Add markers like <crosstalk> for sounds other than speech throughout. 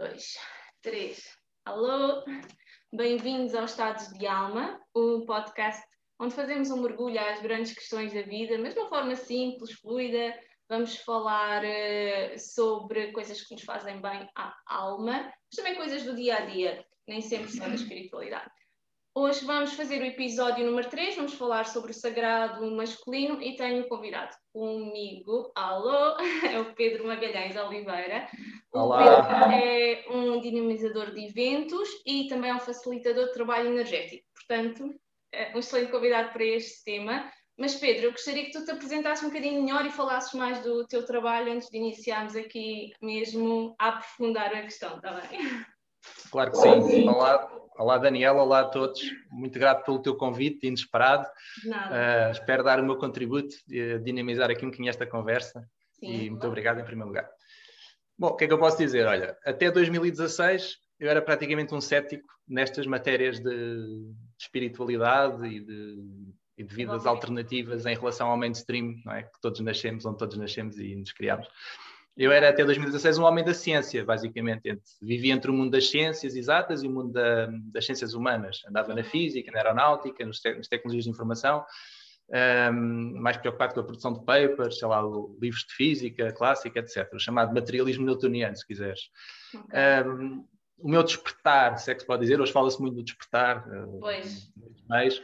dois, três. Alô, bem-vindos ao Estados de Alma, o podcast onde fazemos um mergulho às grandes questões da vida, mas de uma forma simples, fluida. Vamos falar uh, sobre coisas que nos fazem bem à alma, mas também coisas do dia a dia, nem sempre só da espiritualidade. Hoje vamos fazer o episódio número 3, vamos falar sobre o sagrado masculino e tenho convidado comigo, alô, <laughs> é o Pedro Magalhães Oliveira. Olá. O Pedro é um dinamizador de eventos e também é um facilitador de trabalho energético. Portanto, é um excelente convidado para este tema. Mas Pedro, eu gostaria que tu te apresentasses um bocadinho melhor e falasses mais do teu trabalho antes de iniciarmos aqui mesmo a aprofundar a questão, está bem? Claro que sim. Olá, olá Daniela, olá a todos. Muito grato pelo teu convite, inesperado. Nada. Uh, espero dar o meu contributo, dinamizar aqui um bocadinho esta conversa. Sim, e muito obrigado em primeiro lugar. Bom, o que é que eu posso dizer? Olha, até 2016 eu era praticamente um cético nestas matérias de espiritualidade e de, e de vidas Ok. alternativas em relação ao mainstream, não é? Que todos nascemos, onde todos nascemos e nos criamos. Eu era até 2016 um homem da ciência, basicamente. Entre, vivia entre o mundo das ciências exatas e o mundo da- das ciências humanas. Andava na física, na aeronáutica, nos te- nas tecnologias de informação, ahm, mais preocupado com a produção de papers, sei lá, livros de física clássica, etc. Chamado materialismo newtoniano, se quiseres. Um, o meu despertar, se é que se pode dizer, hoje fala-se muito do despertar, uh, Pois. meios,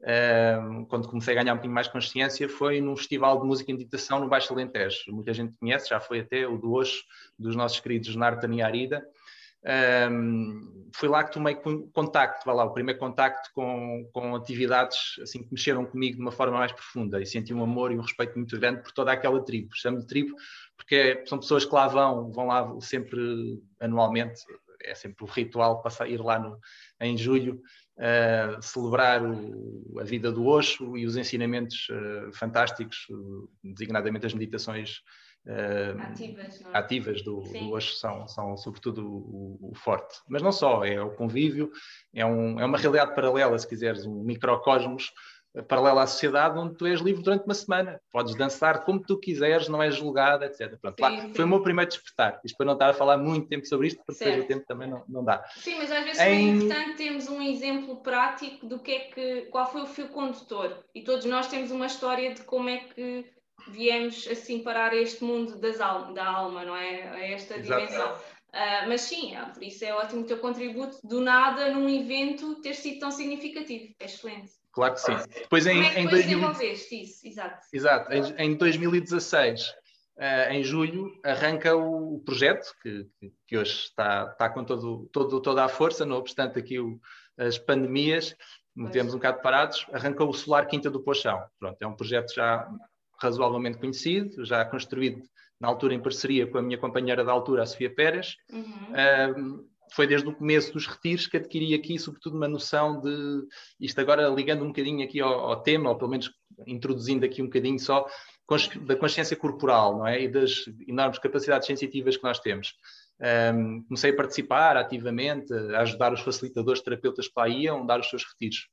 um, quando comecei a ganhar um bocadinho mais consciência, foi num festival de música e meditação no Baixo Alentejo. Muita gente conhece, já foi até o do Oxo, dos nossos queridos Nartan e Arida. Um, foi lá que tomei con- contacto, vá lá, o primeiro contacto com, com atividades assim, que mexeram comigo de uma forma mais profunda e senti um amor e um respeito muito grande por toda aquela tribo. Chamo de tribo porque é- são pessoas que lá vão, vão lá sempre anualmente, é sempre o ritual passar, ir lá no, em julho, uh, celebrar o- a vida do Osho e os ensinamentos uh, fantásticos, designadamente as meditações uh, Ativas, é? ativas do, Sim. do são, são sobretudo o, o forte. Mas não só, é o convívio, é, um, é uma realidade paralela, se quiseres, um microcosmos eh, paralelo à sociedade onde tu és livre durante uma semana. Podes dançar como tu quiseres, não és julgado, etc. Pronto, lá, Sim, sim. foi o meu primeiro despertar. Isto para não estar a falar muito tempo sobre isto, porque depois o tempo também não, não dá. Sim, mas às vezes Em- é importante termos um exemplo prático do que é que, qual foi o fio condutor. E todos nós temos uma história de como é que viemos assim parar a este mundo das al da alma, não é? A esta Exato. dimensão. Ah, mas sim, ah, por isso é ótimo o teu contributo do nada num evento ter sido tão significativo. É excelente. Claro que sim. Depois em, como é que em depois 2000 desenvolveste isso? Exato. Exato, em, em 2016, eh, em julho, arranca o, o projeto, que, que- que hoje está, está com todo, todo- toda a força, não obstante aqui o- as pandemias, tivemos um bocado parados, arranca o Solar Quinta do Pochão. Pronto, é um projeto já razoavelmente conhecido, já construído na altura em parceria com a minha companheira da altura, a Sofia Pérez, Uhum. um, foi desde o começo dos retiros que adquiri aqui, sobretudo, uma noção de isto agora ligando um bocadinho aqui ao, ao tema, ou pelo menos introduzindo aqui um bocadinho só da consciência corporal, não é? E das enormes capacidades sensitivas que nós temos. Um, comecei a participar ativamente, a ajudar os facilitadores terapeutas que lá iam, dar os seus retiros.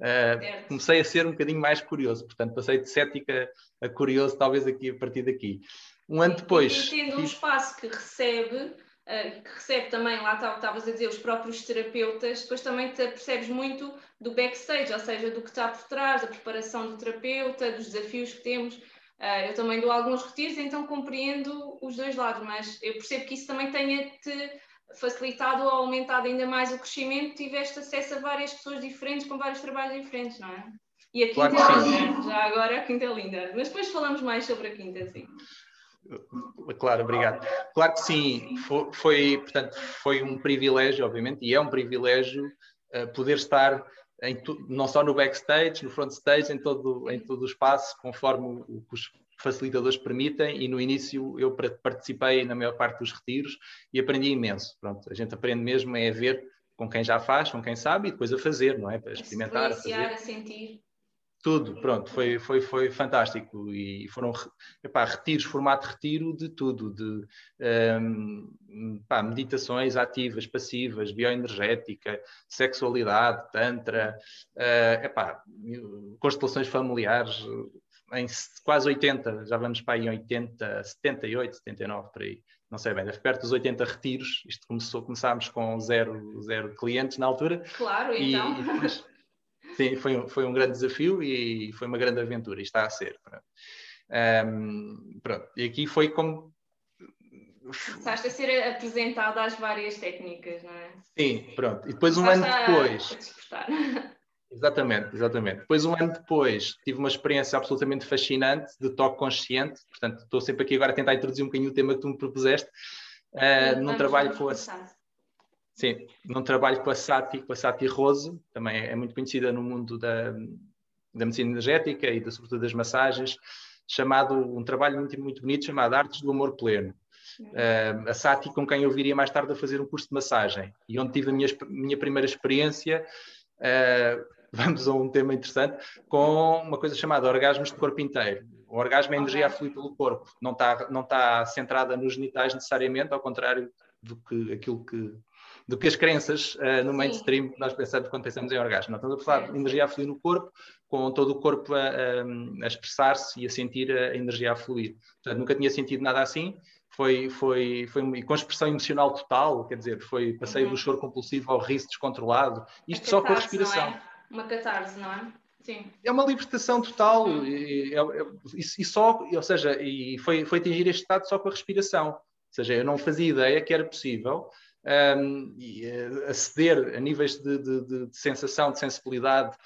Uh, comecei a ser um bocadinho mais curioso, portanto, passei de cético a, a curioso, talvez aqui a partir daqui. Um ano depois. E tendo um espaço que recebe, eh, que recebe também, lá estavas a dizer, os próprios terapeutas, depois também te percebes muito do backstage, ou seja, do que está por trás, da preparação do terapeuta, dos desafios que temos. Eh, eu também dou alguns retiros, então compreendo os dois lados, mas eu percebo que isso também tenha-te facilitado ou aumentado ainda mais o crescimento, tiveste acesso a várias pessoas diferentes, com vários trabalhos diferentes, não é? E a quinta Claro é linda, já agora a quinta é linda, mas depois falamos mais sobre a quinta, sim. Claro, obrigado. Claro que sim, foi, foi, portanto, foi um privilégio, obviamente, e é um privilégio eh, poder estar em tu- não só no backstage, no front stage, em todo, em todo o espaço, conforme o os facilitadores permitem, e no início eu participei na maior parte dos retiros e aprendi imenso. Pronto, a gente aprende mesmo é a ver com quem já faz, com quem sabe, e depois a fazer, não é? Para experimentar, a fazer a sentir. tudo, pronto, foi, foi, foi fantástico e foram epá, retiros, formato de retiro de tudo, de pá, meditações ativas, passivas, bioenergética, sexualidade, tantra, eh, epá, constelações familiares, em quase 80, já vamos para aí em 80, 78, 79, por aí. não sei bem, deve perto dos 80 retiros. Isto começou, começámos com zero, zero clientes na altura. Claro, então. <laughs> E, sim, foi um, foi um grande desafio e foi uma grande aventura, e está a ser. Pronto. Um, pronto. E aqui foi como. Começaste a ser apresentado às várias técnicas, não é? Sim, pronto. E depois, um ano depois. <laughs> Exatamente, exatamente. Depois, um ano depois, tive uma experiência absolutamente fascinante de toque consciente. Portanto, estou sempre aqui agora a tentar introduzir um bocadinho o tema que tu me propuseste. Uh, num trabalho com a... Sim, num trabalho com a Sati, com a Sati Rose, também é muito conhecida no mundo da, da medicina energética e da, sobretudo das massagens, chamado, um trabalho muito, muito bonito chamado Artes do Amor Pleno. Uh, a Sati, com quem eu viria mais tarde a fazer um curso de massagem, e onde tive a minha, minha primeira experiência uh, vamos a um tema interessante, com uma coisa chamada orgasmos de corpo inteiro. O orgasmo é energia a fluir pelo corpo, não está, não está centrada nos genitais necessariamente, ao contrário do que aquilo que do que as crenças uh, no mainstream nós pensamos quando pensamos em orgasmo. Não estamos a falar de energia a fluir no corpo, com todo o corpo a, a, a expressar-se e a sentir a energia a fluir. Portanto, nunca tinha sentido nada assim. Foi, foi, foi com expressão emocional total, quer dizer, foi passeio uhum. do choro compulsivo ao riso descontrolado, isto só com a respiração. É? Uma catarse, não é? Sim. É uma libertação total e, é, é, e, e, só, ou seja, e foi, foi atingir este estado só com a respiração. Ou seja, eu não fazia ideia que era possível um, e, uh, aceder a níveis de, de, de, de, sensação, de sensibilidade,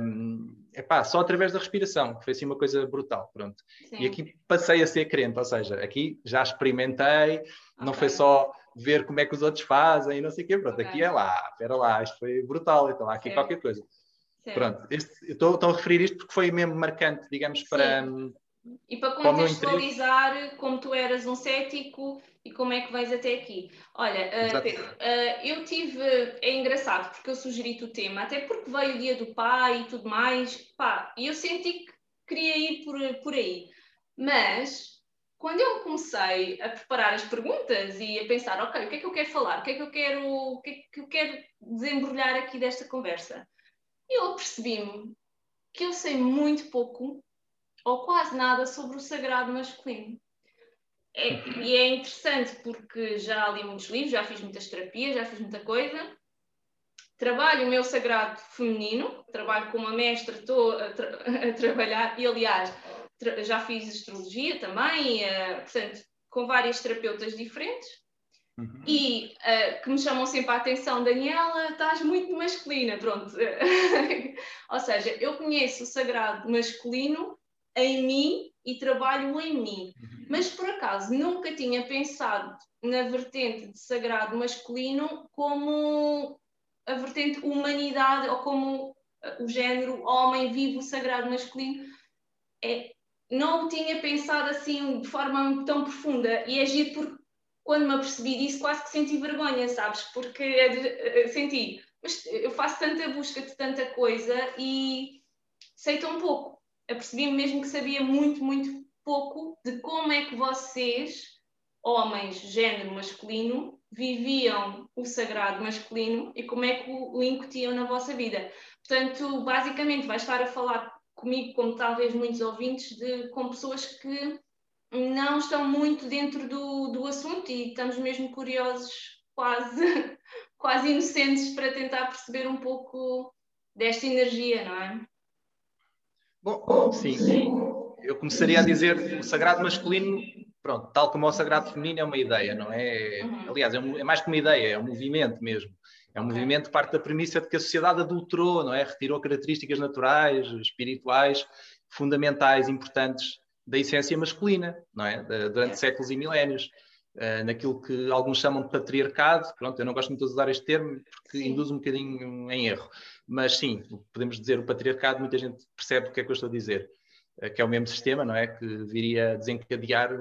um, epá, só através da respiração, que foi assim uma coisa brutal. Pronto. E aqui passei a ser crente, ou seja, aqui já experimentei, okay. não foi só ver como é que os outros fazem e não sei o quê. Pronto, okay. aqui é lá, espera lá, isto foi brutal, então há aqui certo. qualquer coisa. Certo. Pronto, este, estou, estou a referir isto porque foi mesmo marcante, digamos, para. Sim. E para contextualizar como tu eras um cético e como é que vais até aqui. Olha, uh, Pedro, uh, eu tive. É engraçado porque eu sugeri-te o tema, até porque veio o dia do pai e tudo mais, pá, e eu senti que queria ir por, por aí. Mas quando eu comecei a preparar as perguntas e a pensar, ok, o que é que eu quero falar, o que é que eu quero, o que é que eu quero desembrulhar aqui desta conversa, eu percebi-me que eu sei muito pouco ou quase nada sobre o sagrado masculino. É, e é interessante porque já li muitos livros, já fiz muitas terapias, já fiz muita coisa. Trabalho o meu sagrado feminino, trabalho com uma mestra, estou a, tra <laughs> a trabalhar, e aliás, já fiz astrologia também, uh, portanto, com várias terapeutas diferentes. Uhum. E uh, que me chamam sempre a atenção, Daniela, estás muito masculina, pronto. <laughs> Ou seja, eu conheço o sagrado masculino em mim e trabalho em mim. Uhum. Mas por acaso nunca tinha pensado na vertente de sagrado masculino como a vertente humanidade ou como o género homem vive o sagrado masculino. É, não tinha pensado assim de forma tão profunda e agir porque quando me apercebi disso quase que senti vergonha, sabes? Porque eh, senti, mas eu faço tanta busca de tanta coisa e sei tão pouco. Apercebi-me mesmo que sabia muito, muito pouco de como é que vocês, homens, género masculino, viviam o sagrado masculino e como é que o incutiam na vossa vida. Portanto, basicamente, vais estar a falar comigo, como talvez muitos ouvintes, de, com pessoas que não estão muito dentro do, do assunto e estamos mesmo curiosos, quase, <laughs> quase inocentes, para tentar perceber um pouco desta energia, não é? Bom, sim. Eu começaria a dizer o sagrado masculino, pronto, tal como o sagrado feminino é uma ideia, não é? Uhum. Aliás, é, é mais que uma ideia, é um movimento mesmo. É um movimento que parte da premissa de que a sociedade adulterou, não é? Retirou características naturais, espirituais, fundamentais, importantes da essência masculina, não é? Durante séculos e milénios. Uh, naquilo que alguns chamam de patriarcado, pronto, eu não gosto muito de usar este termo porque sim. induz um bocadinho em erro, mas sim, podemos dizer o patriarcado, muita gente percebe o que é que eu estou a dizer, uh, que é o mesmo sistema, não é? Que viria a desencadear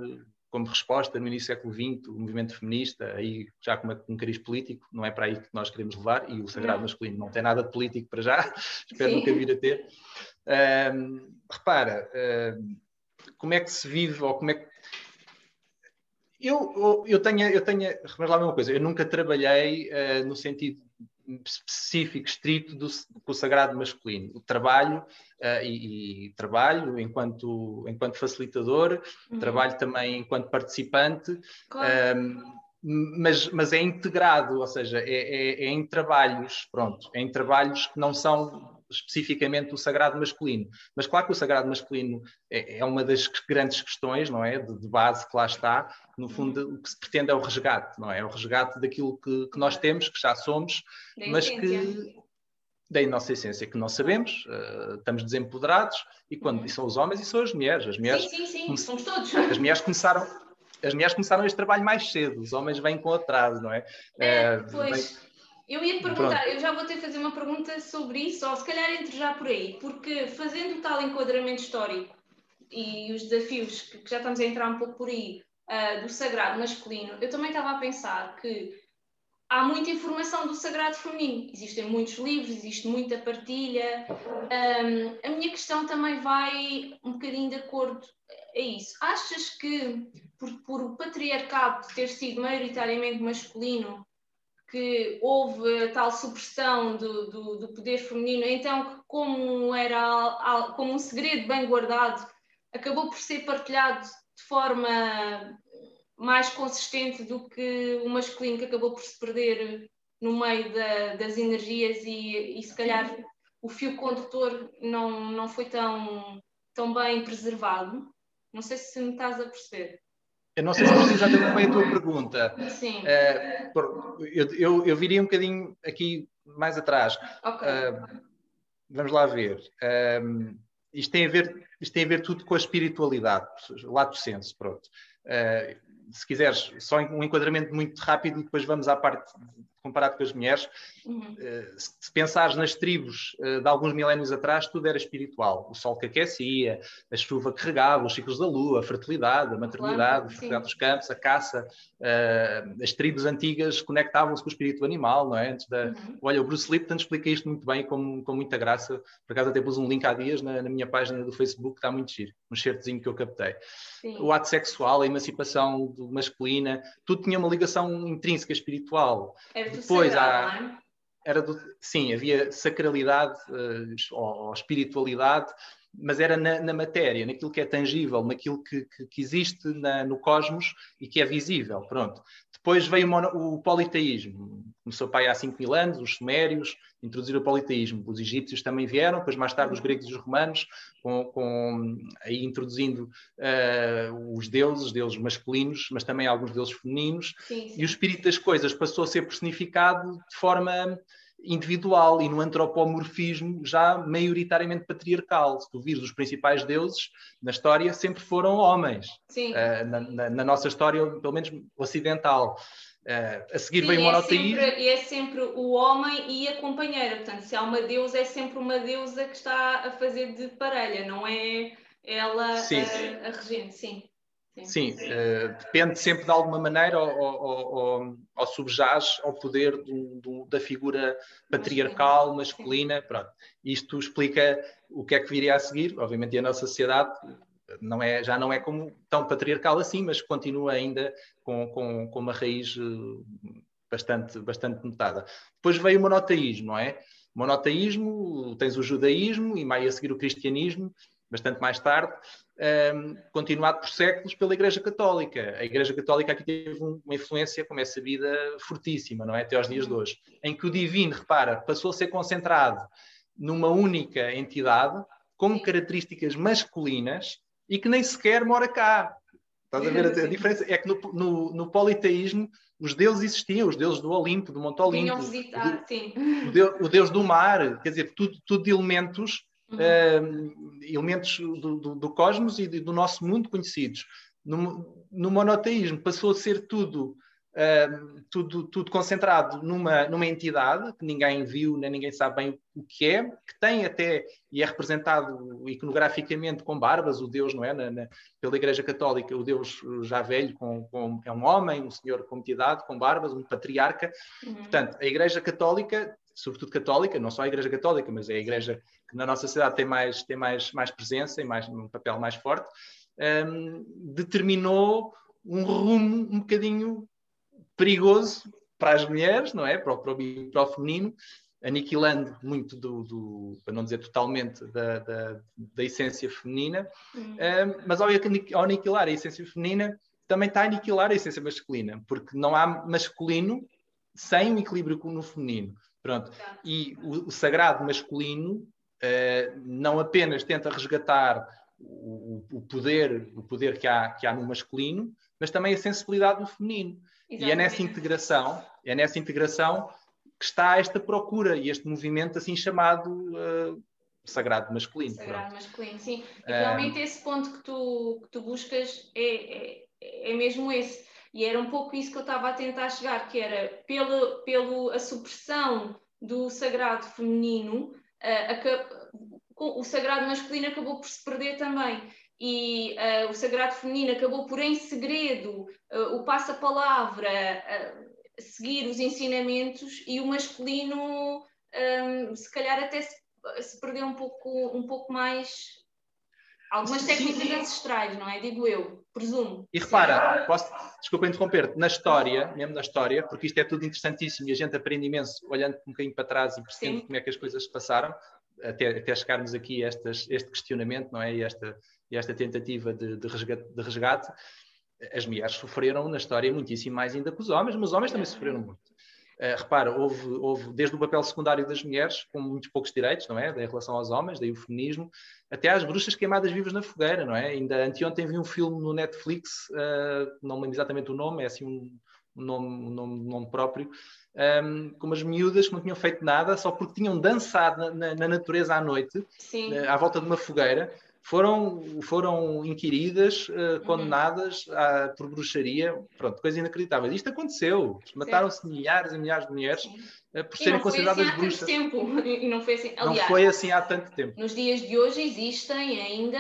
como resposta no início do século XX, o movimento feminista, aí já com um cariz político, não é para aí que nós queremos levar, e o sagrado não. masculino não tem nada de político para já, <laughs> espero Sim. nunca vir a ter. Um, repara, um, como é que se vive, ou como é que. Eu, eu tenho, eu tenho, vamos lá uma coisa, eu nunca trabalhei uh, no sentido específico, estrito do, do sagrado masculino. O trabalho uh, e, e, trabalho enquanto, enquanto facilitador, uhum. trabalho também enquanto participante, claro. um, mas, mas é integrado, ou seja, é, é, é, em trabalhos, pronto, é em trabalhos que não são especificamente o sagrado masculino. Mas claro que o sagrado masculino é, é uma das grandes questões, não é? De, de, base que lá está. No fundo, o que se pretende é o resgate, não é? É o resgate daquilo que, que nós temos, que já somos, mas que da nossa essência que nós sabemos, uh, estamos desempoderados, e quando uhum. e são os homens e são as mulheres. As mulheres sim, sim, sim, somos todos. <laughs> As mulheres começaram, as mulheres começaram este trabalho mais cedo, os homens vêm com atraso, não é? é uh, pois. Eu ia perguntar, Pronto. eu já vou ter fazer uma pergunta sobre isso, ou se calhar entre já por aí, porque fazendo tal enquadramento histórico e os desafios que, que já estamos a entrar um pouco por aí, uh, do sagrado masculino, eu também estava a pensar que há muita informação do sagrado feminino. Existem muitos livros, existe muita partilha. Um, a minha questão também vai um bocadinho de acordo a isso. Achas que, por, por o patriarcado ter sido maioritariamente masculino, que houve a tal supressão do, do, do, poder feminino, então como era como um segredo bem guardado, acabou por ser partilhado de forma mais consistente do que o masculino que acabou por se perder no meio da, das energias e, e se calhar o fio condutor não, não foi tão, tão bem preservado. Não sei se me estás a perceber. Eu não sei se percebi exatamente bem a tua pergunta. Sim. Uh, eu, eu, eu, viria um bocadinho aqui mais atrás. Okay. Uh, vamos lá ver. Uh, isto, tem a ver, isto tem a ver tudo com a espiritualidade, lato senso, pronto. se quiseres, só um enquadramento muito rápido e depois vamos à parte comparado com as mulheres, uhum. uh, se pensares nas tribos uh, de alguns milénios atrás, tudo era espiritual. O sol que aquecia, a chuva que regava, os ciclos da lua, a fertilidade, a maternidade, claro, a fertilidade dos campos, a caça. Uh, as tribos antigas conectavam-se com o espírito animal, não é? Antes da... Uhum. Olha, o Bruce Lipton explica isto muito bem, com, com muita graça. Por acaso até pus um link há dias na, na minha página do Facebook, está muito giro. Um certozinho que eu captei. Sim. O ato sexual, a emancipação masculina, tudo tinha uma ligação intrínseca espiritual. Era depois há. É? Era do, sim, havia sacralidade uh, ou, ou, espiritualidade, mas era na, na, matéria, naquilo que é tangível, naquilo que, que, que existe na, no cosmos e que é visível. Pronto. Depois veio o, o politeísmo. Começou para aí há 5 mil anos, os sumérios introduziram o politeísmo. Os egípcios também vieram, depois mais tarde os gregos e os romanos, com, com aí introduzindo uh, os deuses, deuses masculinos, mas também alguns deuses femininos. Sim, sim. E o espírito das coisas passou a ser personificado de forma individual e no antropomorfismo já maioritariamente patriarcal. Se tu vires os principais deuses na história, sempre foram homens. Uh, na, na, na, nossa história, pelo menos ocidental. Uh, a seguir Sim, vem o monoteísmo. É sempre, é sempre o homem e a companheira. Portanto, se há uma deusa, é sempre uma deusa que está a fazer de parelha, não é ela a, a regente. Sim. Sim, uh, depende sempre de alguma maneira ou, ou, ou, ou subjaz ao poder do, do, da figura patriarcal, masculina. Pronto. Isto explica o que é que viria a seguir. Obviamente, a nossa sociedade não é, já não é como tão patriarcal assim, mas continua ainda com, com, com uma raiz eh, bastante, bastante notada. Depois veio o monoteísmo, não é? Monoteísmo, tens o judaísmo e mais a seguir o cristianismo, bastante mais tarde, um, ehm, continuado por séculos pela Igreja Católica. A Igreja Católica aqui teve uma influência, como é sabida, fortíssima, não é? Até aos dias de hoje, em que o divino, repara, passou a ser concentrado numa única entidade, com características masculinas e que nem sequer mora cá. Estás a ver a, a diferença? É que no, no, no, politeísmo os deuses existiam, os deuses do Olimpo, do Monte Olimpo, visitar, o, o, deus, o, deus, do mar, quer dizer, tudo, tudo de elementos uhum. uh, elementos do, do, do, cosmos e do nosso mundo conhecidos. No, no monoteísmo passou a ser tudo, uh, tudo, tudo concentrado numa, numa entidade que ninguém viu, nem ninguém sabe bem o que é, que tem até, e é representado iconograficamente com barbas, o Deus, não é? Na, na, pela Igreja Católica, o Deus já velho, com, com, é um homem, um senhor com entidade, com barbas, um patriarca. Uhum. Portanto, a Igreja Católica sobretudo católica, não só a Igreja Católica, mas é a Igreja que na nossa sociedade tem mais, tem mais, mais presença e mais, um papel mais forte, um, determinou um rumo um bocadinho perigoso para as mulheres, não é? Para o, para o, para o feminino, aniquilando muito do, do, para não dizer totalmente, da, da, da essência feminina, uhum. um, mas ao, ao aniquilar a essência feminina, também está a aniquilar a essência masculina, porque não há masculino sem um equilíbrio no feminino. Pronto. E o, o sagrado masculino uh, não apenas tenta resgatar o, o, poder, o poder que há, que há no masculino, mas também a sensibilidade do feminino. Exatamente. E é nessa integração, é nessa integração que está esta procura e este movimento assim chamado uh, sagrado masculino. Sagrado pronto. masculino, sim. E realmente uh, esse ponto que tu, que tu buscas é, é, é, mesmo esse. E era um pouco isso que eu estava a tentar chegar, que era pela, pelo a supressão do sagrado feminino, uh, o sagrado masculino acabou por se perder também. E uh, o sagrado feminino acabou por, em segredo, uh, o passa-palavra, seguir os ensinamentos, e o masculino, um, se calhar, até se, se perdeu um pouco, um pouco mais algumas técnicas sim. ancestrais, não é? Digo eu, presumo. E repara, posso, desculpa interromper-te, na história, mesmo na história, porque isto é tudo interessantíssimo e a gente aprende imenso olhando um bocadinho para trás e percebendo sim. como é que as coisas se passaram até, até chegarmos aqui a estas, este questionamento não é? e, esta, e esta tentativa de, de, resgate, de resgate, as mulheres sofreram na história muitíssimo mais ainda que os homens, mas os homens também sofreram muito. Uh, repara, houve, houve desde o papel secundário das mulheres, com muitos poucos direitos, não é? Em relação aos homens, daí o feminismo, até às bruxas queimadas vivas na fogueira, não é? Ainda anteontem vi um filme no Netflix, uh, não lembro exatamente o nome, é assim um, um nome, um nome, um nome próprio, um, com umas miúdas que não tinham feito nada, só porque tinham dançado na, na, na natureza à noite, uh, à volta de uma fogueira, foram, foram inquiridas, uh, condenadas uhum. por bruxaria, pronto, coisa inacreditável. Isto aconteceu, mataram-se milhares e milhares de mulheres uh, por serem consideradas assim bruxas. Tempo. E não foi assim, aliás, não foi assim há tanto tempo. Nos dias de hoje existem ainda,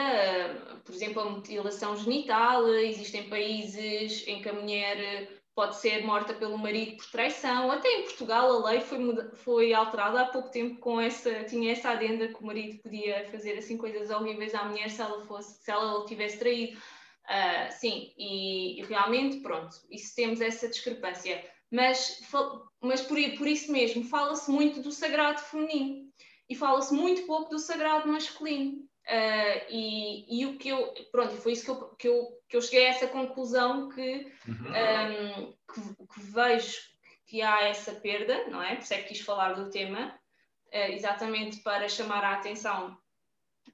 por exemplo, a mutilação genital, existem países em que a mulher pode ser morta pelo marido por traição. Até em Portugal a lei foi, foi alterada há pouco tempo com essa, tinha essa adenda que o marido podia fazer assim coisas horríveis à mulher se ela fosse, se ela o tivesse traído. Uh, sim, e, e, realmente, pronto, isso temos essa discrepância. Mas, mas por, por isso mesmo, fala-se muito do sagrado feminino e fala-se muito pouco do sagrado masculino. Uh, e, e, o que eu, pronto, foi isso que eu, que eu, que eu cheguei a essa conclusão que, uhum. um, que, que, vejo que há essa perda, não é? Por isso é que quis falar do tema, uh, exatamente para chamar a atenção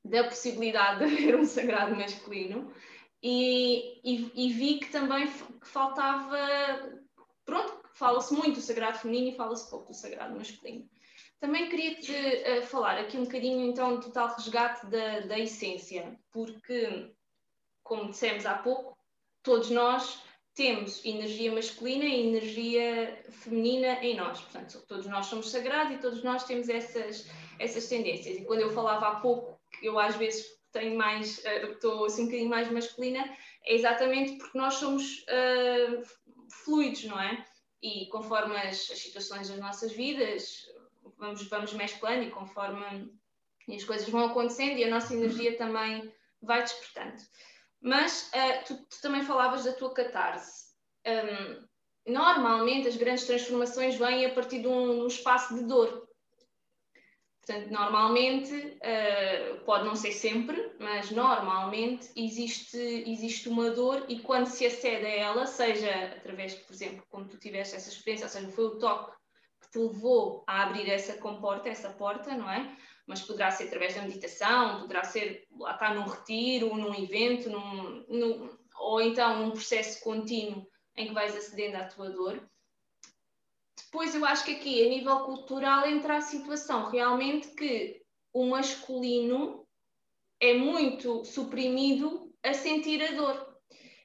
da possibilidade <laughs> de haver um sagrado masculino e, e, e vi que também que faltava, pronto, fala-se muito do sagrado feminino e fala-se pouco do sagrado masculino. Também queria-te uh, falar aqui um bocadinho então do tal resgate da, da essência, porque, como dissemos há pouco, todos nós temos energia masculina e energia feminina em nós. Portanto, todos nós somos sagrados e todos nós temos essas, essas tendências. E quando eu falava há pouco eu às vezes tenho mais, uh, estou assim um bocadinho mais masculina, é exatamente porque nós somos uh, fluidos, não é? E conforme as, as situações das nossas vidas, vamos, vamos mesclando e conforme as coisas vão acontecendo e a nossa energia também vai despertando. Mas uh, tu, tu, também falavas da tua catarse. Um, normalmente as grandes transformações vêm a partir de um, um espaço de dor. Portanto, normalmente, uh, pode não ser sempre, mas normalmente existe, existe uma dor e quando se acede a ela, seja através, por exemplo, como tu tiveste essa experiência, ou seja, foi o toque te levou a abrir essa comporta, essa porta, não é? Mas poderá ser através da meditação, poderá ser lá está num retiro, num evento, num, num, ou então num processo contínuo em que vais acedendo à tua dor. Depois eu acho que aqui, a nível cultural, entra a situação realmente que o masculino é muito suprimido a sentir a dor.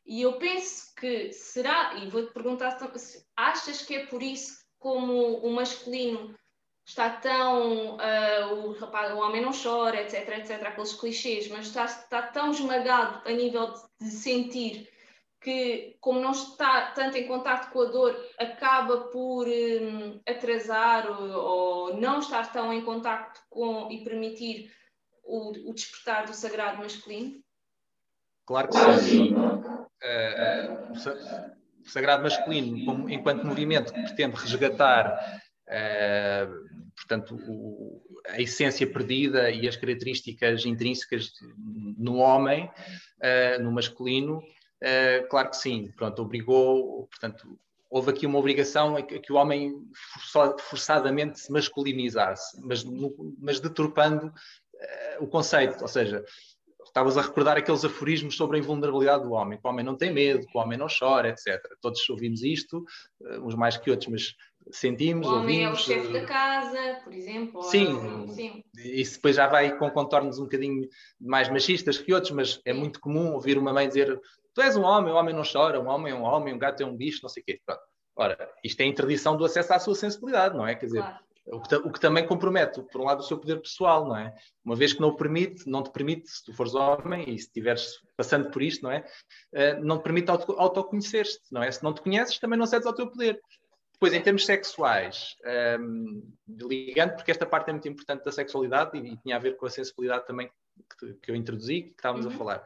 E eu penso que será, e vou-te perguntar, achas que é por isso como o masculino está tão. Uh, o, rapaz, o homem não chora, etc, etc, aqueles clichês, mas está, está tão esmagado a nível de, de sentir que, como não está tanto em contato com a dor, acaba por um, atrasar ou, ou, não estar tão em contato com e permitir o, o despertar do sagrado masculino? Claro que sim. Uh, uh, sagrado masculino como, enquanto movimento que pretende resgatar, uh, portanto, o, a essência perdida e as características intrínsecas no homem, uh, no masculino, uh, claro que sim, pronto, obrigou, portanto, houve aqui uma obrigação a que o homem forçadamente se masculinizasse, mas, mas deturpando uh, o conceito, ou seja, estavas a recordar aqueles aforismos sobre a invulnerabilidade do homem, que o homem não tem medo, que o homem não chora, etc. Todos ouvimos isto, uns mais que outros, mas sentimos, o homem ouvimos. é o chefe da casa, por exemplo. Sim, sim. isso depois já vai com contornos um bocadinho mais machistas que outros, mas é muito comum ouvir uma mãe dizer tu és um homem, o homem não chora, um homem é um homem, um gato é um bicho, não sei o quê. Pronto. Ora, isto é a interdição do acesso à sua sensibilidade, não é? Quer dizer, claro. o, que, o que também compromete, por um lado, o seu poder pessoal, não é? Uma vez que não o permite, não te permite, se tu fores homem e se estiveres passando por isto, não é? Uh, não te permite auto, autoconhecer-te, não é? Se não te conheces, também não cedes ao teu poder. Depois, em termos sexuais, um, ligando, porque esta parte é muito importante da sexualidade e, e tinha a ver com a sensibilidade também que, que eu introduzi, que estávamos uhum. a falar.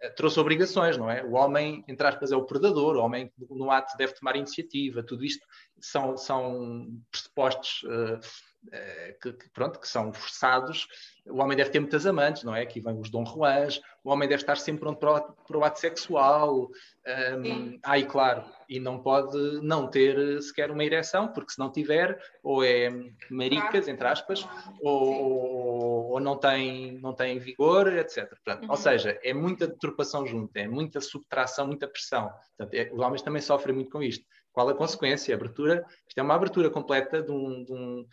Uh, trouxe obrigações, não é? O homem, entre aspas, é o predador, o homem no ato deve tomar iniciativa, tudo isto são, são pressupostos uh, uh, que, que, pronto, que são forçados o homem deve ter muitas amantes, não é? Aqui vem os Dom Juans, o homem deve estar sempre pronto para o, para o ato sexual. Um, ah, e claro, e não pode não ter sequer uma ereção, porque se não tiver, ou é maricas, entre aspas, ou, ou, não, tem, não tem vigor, etc. Portanto, uhum. Ou seja, é muita deturpação junta, é muita subtração, muita pressão. Portanto, é, os homens também sofrem muito com isto. Qual a consequência? A abertura, isto é uma abertura completa de um, de um,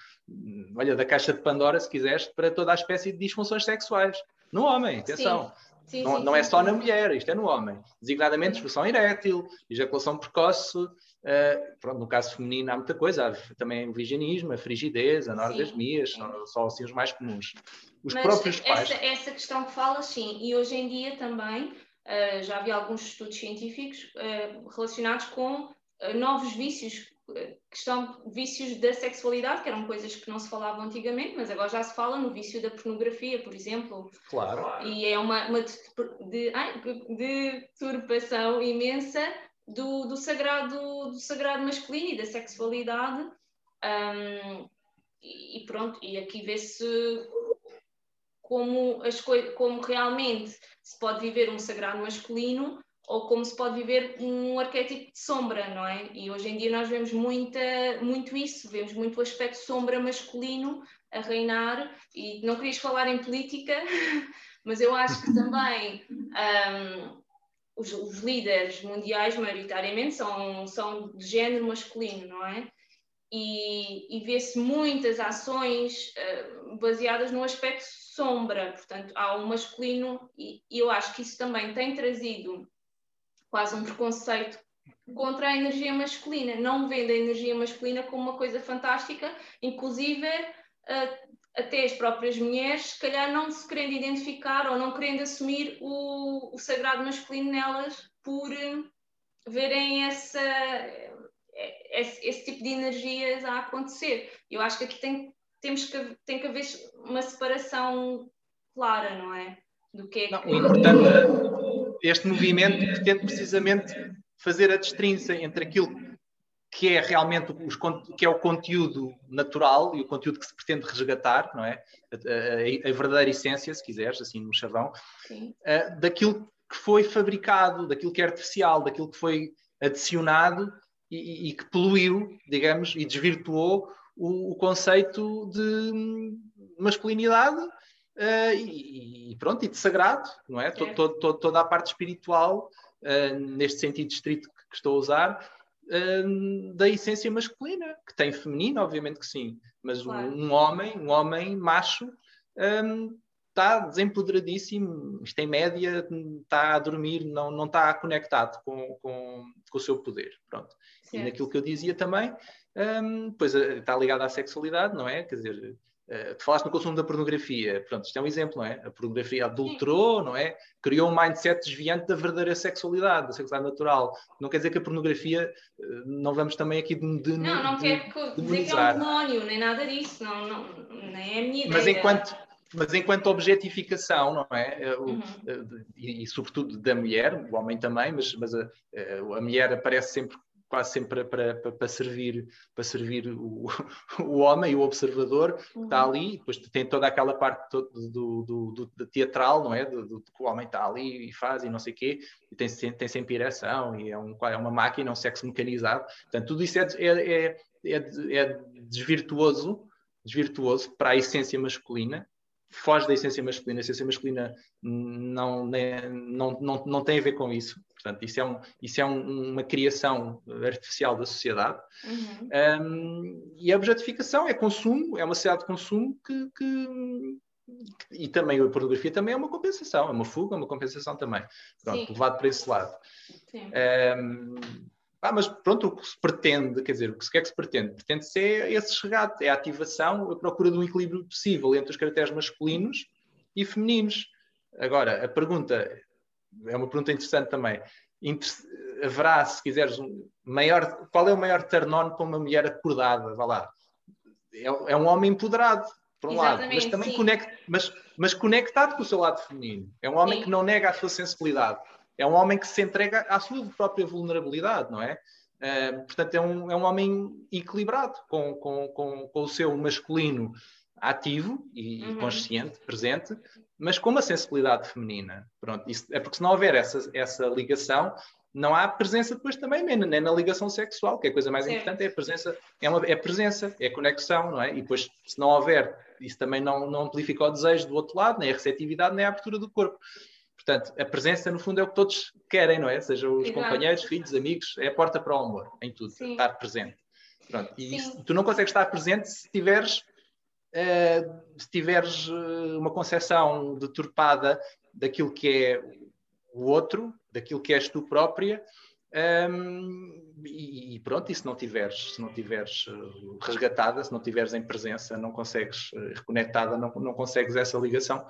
olha, da caixa de Pandora, se quiseres, para toda a espécie de disfunções sexuais. No homem, atenção. Sim. Sim, não, sim, não é só na mulher, isto é no homem. Designadamente, disfunção erétil, ejaculação precoce. Uh, pronto, no caso feminino há muita coisa, há também o virginismo, a frigidez, a anorgasmia, são só assim os mais comuns. Os Mas próprios pais. Essa, essa questão que fala, sim, e hoje em dia também uh, já havia alguns estudos científicos uh, relacionados com novos vícios eh, que estão vícios da sexualidade, que eram coisas que não se falavam antigamente, mas agora já se fala no vício da pornografia, por exemplo. Claro. E é uma, uma de, deturpação imensa do, do, sagrado, do sagrado masculino e da sexualidade. Um, e, e pronto, e aqui vê-se como, as como realmente se pode viver um sagrado masculino ou como se pode viver um arquétipo de sombra, não é? E hoje em dia nós vemos muita, muito isso, vemos muito o aspecto sombra masculino a reinar, e não querias falar em política, <laughs> mas eu acho que também um, os, os, líderes mundiais, maioritariamente, são, são de género masculino, não é? E, e vê-se muitas ações uh, baseadas no aspecto sombra, portanto, há um masculino, e, e eu acho que isso também tem trazido quase um preconceito contra a energia masculina. Não vendo a energia masculina como uma coisa fantástica, inclusive uh, até as próprias mulheres, se calhar não se querendo identificar ou não querendo assumir o, o sagrado masculino nelas por uh, verem essa, esse, esse, tipo de energias a acontecer. Eu acho que aqui tem, temos que, tem que haver uma separação clara, não é? Do que é que... Não, o importante este movimento pretende precisamente fazer a distinção entre aquilo que é realmente os, que é o conteúdo natural e o conteúdo que se pretende resgatar, não é? A, a, a verdadeira essência, se quiseres, assim no chavão, uh, daquilo que foi fabricado, daquilo que é artificial, daquilo que foi adicionado e, e que poluiu, digamos, e desvirtuou o, o conceito de masculinidade uh, e, e, pronto, e de sagrado, não é? Todo, todo, toda a parte espiritual, uh, neste sentido estrito que, que estou a usar, uh, da essência masculina, que tem feminino, obviamente que sim, mas claro. um, um, homem, um homem macho, um, está desempoderadíssimo, isto em média está a dormir, não, não está conectado com, com, com o seu poder. Pronto. E naquilo que eu dizia também, um, pois está ligado à sexualidade, não é? Quer dizer, Uh, tu falaste no consumo da pornografia, pronto, isto é um exemplo, não é? A pornografia adulterou, não é? Criou um mindset desviante da verdadeira sexualidade, da sexualidade natural. Não quer dizer que a pornografia, uh, não vamos também aqui de, de Não, não de, quer dizer que é um demónio, nem nada disso, não, não, nem é a minha ideia. Mas enquanto, mas enquanto objetificação, não é? Uhum. E, e, sobretudo da mulher, o homem também, mas, mas a, a mulher aparece sempre quase sempre para, para, para servir, para servir o, <laughs> o homem o observador que está uhum. ali, depois tem toda aquela parte do, do, do, do teatral, não é? Do, do, que o homem está ali e faz e não sei o quê, e tem, tem sempre ereção, e é, um, é uma máquina, é um sexo mecanizado. Portanto, tudo isso é, é, é, é, é desvirtuoso, desvirtuoso para a essência masculina, foge da essência masculina. A essência masculina não, não, não, não tem a ver com isso. Portanto, isso é, um, isso é um, uma criação artificial da sociedade. Uhum. Um, e a objetificação é consumo, é uma sociedade de consumo que, que, e também a pornografia também é uma compensação, é uma fuga, é uma compensação também. Pronto, Sim. levado para esse lado. Um, ah, mas pronto, o que se pretende, quer dizer, o que, é que se pretende? Pretende ser esse resgate, é a ativação, a procura de um equilíbrio possível entre os caracteres masculinos e femininos. Agora, a pergunta é uma pergunta interessante também. Inter haverá, se quiseres, um maior, qual é o maior turn-on para uma mulher acordada? Vá lá. É, é um homem empoderado, por um Exatamente, lado, mas também conect, mas, mas conectado com o seu lado feminino. É um homem sim. que não nega a sua sensibilidade. É um homem que se entrega à sua própria vulnerabilidade, não é? Uh, portanto, é um, é um homem equilibrado com, com, com, com o seu masculino ativo e, uhum. consciente, presente, mas com uma sensibilidade feminina. Pronto, isso, é porque se não houver essa, essa ligação, não há presença depois também, nem, nem na ligação sexual, que é a coisa mais importante, é a presença, é, uma, é presença, é conexão, não é? E depois, se não houver, isso também não, não amplifica o desejo do outro lado, nem a receptividade, nem a abertura do corpo. Portanto, a presença, no fundo, é o que todos querem, não é? Sejam os Exato. companheiros, filhos, amigos, é a porta para o amor, em tudo, Sim. estar presente. Pronto. E isso, tu não consegues estar presente se tiveres uh, se tiveres uh, uma concepção deturpada daquilo que é o outro, daquilo que és tu própria, um, e, pronto, e se não tiveres, se não tiveres uh, resgatada, se não tiveres em presença, não consegues uh, reconectada, não, não consegues essa ligação.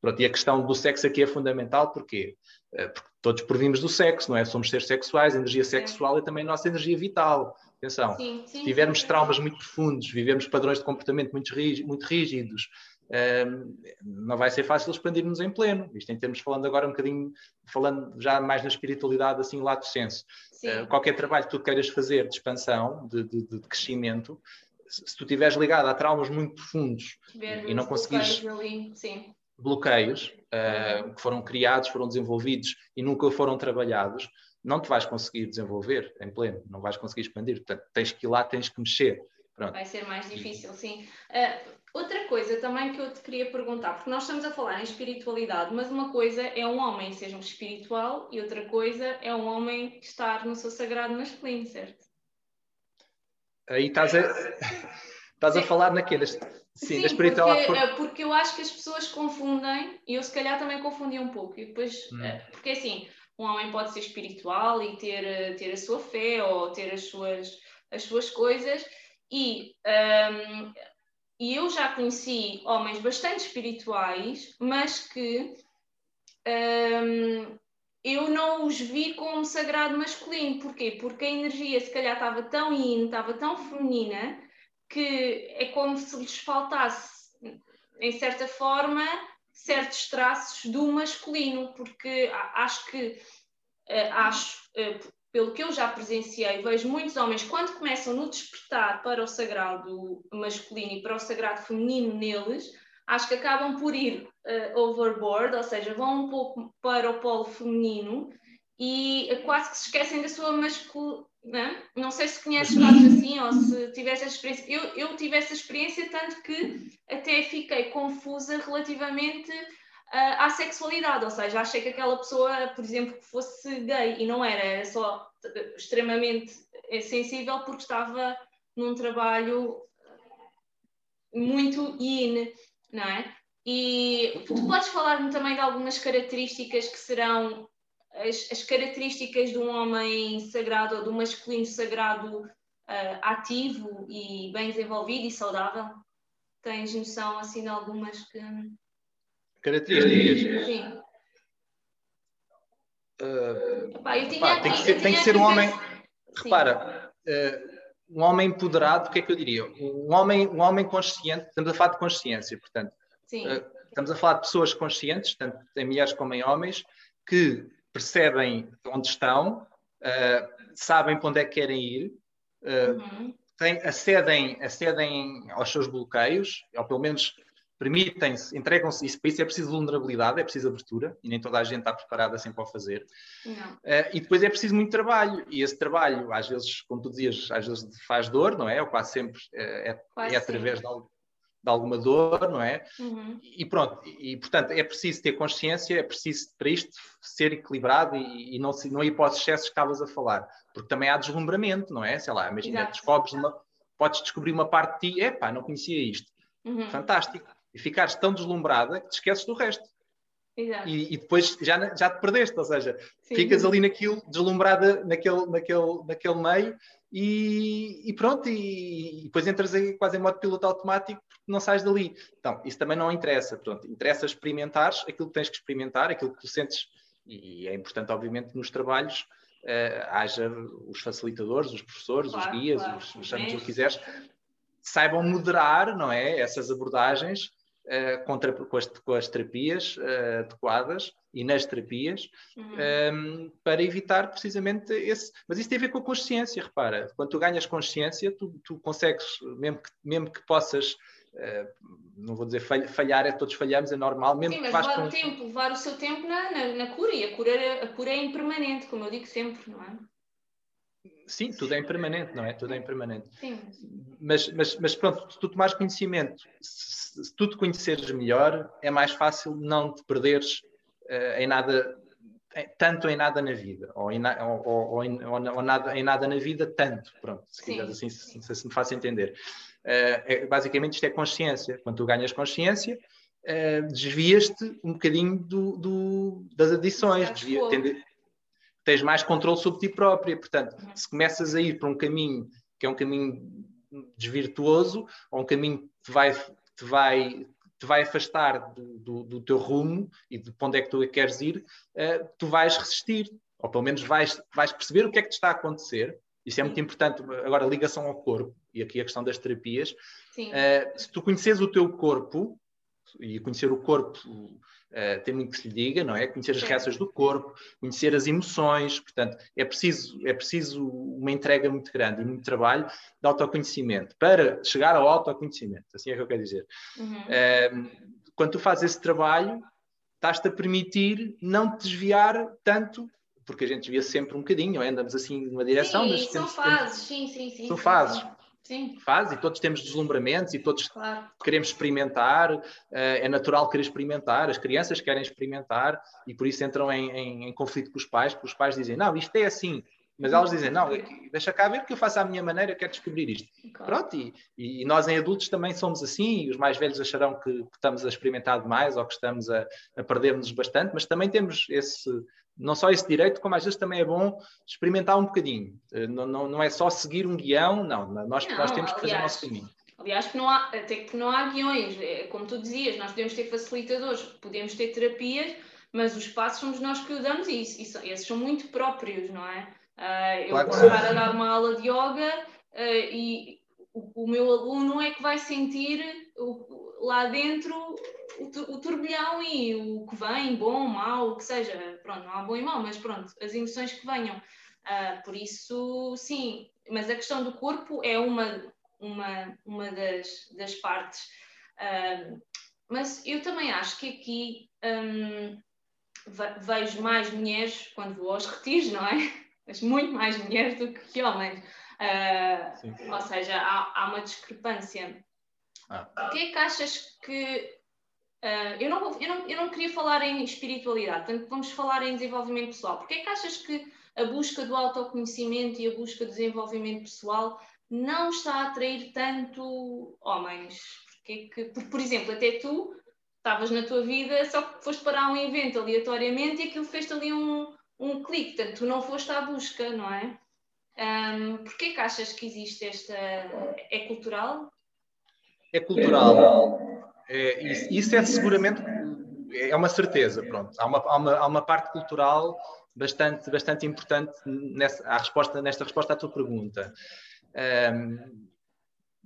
Pronto, e a questão do sexo aqui é fundamental, porquê? Uh, porque todos provimos do sexo, não é? Somos seres sexuais, energia sexual é também a nossa energia vital. Atenção, sim, sim, se tivermos sim. traumas muito profundos, vivemos padrões de comportamento muito, rígidos, muito rígidos não vai ser fácil expandir-nos em pleno. Isto em termos falando agora um bocadinho, falando já mais na espiritualidade, assim, lato senso. Uh, qualquer trabalho que tu queiras fazer de expansão, de, de, de crescimento, se, se tu estiveres ligado a traumas muito profundos e não conseguires bloqueios uh, que foram criados, foram desenvolvidos e nunca foram trabalhados, não te vais conseguir desenvolver em pleno, não vais conseguir expandir. Portanto, tens que ir lá, tens que mexer. Pronto. Vai ser mais difícil, sim. Uh, outra coisa também que eu te queria perguntar, porque nós estamos a falar em espiritualidade, mas uma coisa é um homem ser um espiritual e outra coisa é um homem estar no seu sagrado masculino, certo? Aí estás a, <laughs> estás a falar naquele. Sim, Sim espiritualidade. Porque, por... porque eu acho que as pessoas confundem, e eu se calhar também confundi um pouco, e depois, hum. Eh, porque assim, um homem pode ser espiritual e ter, ter a sua fé ou ter as suas, as suas coisas, e, um, e eu já conheci homens bastante espirituais, mas que um, eu não os vi como sagrado masculino. Porquê? Porque a energia se calhar estava tão yin, estava tão feminina, que é como se lhes faltasse, em certa forma, certos traços do masculino, porque acho que uh, acho, uh, pelo que eu já presenciei, vejo muitos homens, quando começam no despertar para o sagrado masculino e para o sagrado feminino neles, acho que acabam por ir uh, overboard, ou seja, vão um pouco para o polo feminino e quase que se esquecem da sua masculinidade. Não, é? não sei se conheces casos assim ou se tiveste essa experiência. Eu, eu tive essa experiência, tanto que até fiquei confusa relativamente à sexualidade, ou seja, achei que aquela pessoa, por exemplo, que fosse gay e não era, era só extremamente sensível porque estava num trabalho muito in, não é? E tu podes falar-me também de algumas características que serão as, as, características de um homem sagrado ou de um masculino sagrado uh, ativo e bem desenvolvido e saudável? Tens noção assim de algumas que características. Sim. Uh, Epá, pá, tem, que ser, tem que ser um homem. Sim. Repara, uh, um homem empoderado, o que é que eu diria? Um homem, um homem consciente, estamos a falar de consciência, portanto, Sim. Uh, estamos a falar de pessoas conscientes, tanto em mulheres como em homens, que percebem onde estão, uh, sabem para onde é que querem ir, uhum. têm, acedem, acedem aos seus bloqueios, ou pelo menos permitem-se, entregam-se, isso, para isso é preciso vulnerabilidade, é preciso abertura, e nem toda a gente está preparada assim para o fazer. Uh, e depois é preciso muito trabalho, e esse trabalho, às vezes, como tu dizias, às vezes faz dor, não é? Ou quase sempre é, é, quase é através de, algo, de, alguma dor, não é? Uhum. E pronto, e, portanto é preciso ter consciência, é preciso para isto ser equilibrado e, e não, não ir para os excessos que estavas a falar, porque também há deslumbramento, não é? Sei lá, imagina, Exato. descobres uma, podes descobrir uma parte de ti, epá, não conhecia isto. Uhum. Fantástico e ficares tão deslumbrada que te esqueces do resto. E, e, depois já, já te perdeste, ou seja, Sim. ficas ali naquilo, deslumbrada naquele, naquele, naquele meio e, e pronto, e, e, depois entras aí quase em modo piloto automático porque não sais dali. Então, isso também não interessa, pronto, interessa experimentares aquilo que tens que experimentar, aquilo que tu sentes, e é importante, obviamente, nos trabalhos, uh, haja os facilitadores, os professores, claro, os guias, claro. os, os chames o que quiseres, saibam moderar, não é, essas abordagens uh, contra, com, as, com, as, terapias uh, adequadas e nas terapias uhum. um, ehm, para evitar precisamente esse. Mas isso tem a ver com a consciência, repara. Quando tu ganhas consciência, tu, tu consegues, mesmo que, mesmo que possas. Uh, não vou dizer falhar, é todos falhamos, é normal. Mesmo Sim, mas levar com... o tempo, levar o seu tempo na, na, na cura, e a cura, a cura é impermanente, como eu digo sempre, não é? Sim, tudo é impermanente, não é? Tudo é impermanente. Sim. Mas, mas, mas pronto, se tu tomares conhecimento, se, se tu te conheceres melhor, é mais fácil não te perderes uh, em nada, tanto em nada na vida, ou em, na, ou, ou, em, ou, nada, em nada na vida, tanto. Pronto, se quiseres assim, se, se, se me faço entender. Uh, é, basicamente isto é consciência. Quando tu ganhas consciência, uh, desvias-te um bocadinho do, do das adições, desvia, tende, tens mais controle sobre ti própria. Portanto, uhum. se começas a ir para um caminho que é um caminho desvirtuoso, ou um caminho que te vai, te vai, te vai afastar do, do, do teu rumo e de onde é que tu queres ir, uh, tu vais resistir, ou pelo menos vais, vais perceber o que é que te está a acontecer. Isso é muito importante. Agora, a ligação ao corpo, e aqui a questão das terapias. Uh, se tu conheces o teu corpo, e conhecer o corpo uh, tem muito que se lhe diga, não é? Conhecer as reações do corpo, conhecer as emoções, portanto, é preciso, é preciso uma entrega muito grande e muito trabalho de autoconhecimento para chegar ao autoconhecimento, assim é que eu quero dizer. Uhum. Uh, quando tu fazes esse trabalho, estás-te a permitir não te desviar tanto porque a gente desvia sempre um bocadinho, andamos assim numa direção. Sim, mas são fases, sim, sim, sim. São fases. Sim. Faz e todos temos deslumbramentos e todos claro. queremos experimentar, uh, é natural querer experimentar, as crianças querem experimentar e por isso entram em, em, em, conflito com os pais, porque os pais dizem, não, isto é assim, mas elas dizem, não, deixa cá ver que eu faço à minha maneira, eu quero descobrir isto. Claro. Pronto, e, e, nós em adultos também somos assim, e os mais velhos acharão que, que estamos a experimentar demais ou que estamos a, a perder-nos bastante, mas também temos esse, não só esse direito, como às vezes também é bom experimentar um bocadinho. Eh, não, não, não é só seguir um guião, não, nós, não, nós temos que fazer o nosso caminho. Aliás, que não há, até que não há guiões, é, como tu dizias, nós podemos ter facilitadores, podemos ter terapias, mas os passos somos nós que o damos e, isso, esses são muito próprios, não é? Uh, eu claro estar a dar uma aula de yoga uh, e o, o, meu aluno é que vai sentir o, lá dentro o, o, turbilhão e o que vem, bom, mau, o que seja. Pronto, não há bom e mau, mas pronto, as emoções que venham. Uh, por isso, sim, mas a questão do corpo é uma, uma, uma das, das partes. Uh, mas eu também acho que aqui um, vejo mais mulheres quando vou aos retiros, não é? Mas muito mais mulheres do que homens. Uh, ou seja, há, há uma discrepância. Ah. O que é que achas que. Uh, eu, não, eu, não, eu não queria falar em espiritualidade, portanto, vamos falar em desenvolvimento pessoal. Porquê é que achas que a busca do autoconhecimento e a busca do desenvolvimento pessoal não está a atrair tanto homens? Porque, que, por, por exemplo, até tu estavas na tua vida, só que foste parar um evento aleatoriamente e aquilo fez-te ali um, um clique, portanto, tu não foste à busca, não é? Um, Porquê que achas que existe esta. É cultural? É cultural. É, isso, isso, é seguramente. É uma certeza, pronto. Há uma, há uma, há uma parte cultural bastante, bastante importante nessa, a resposta, nesta resposta à tua pergunta. Um,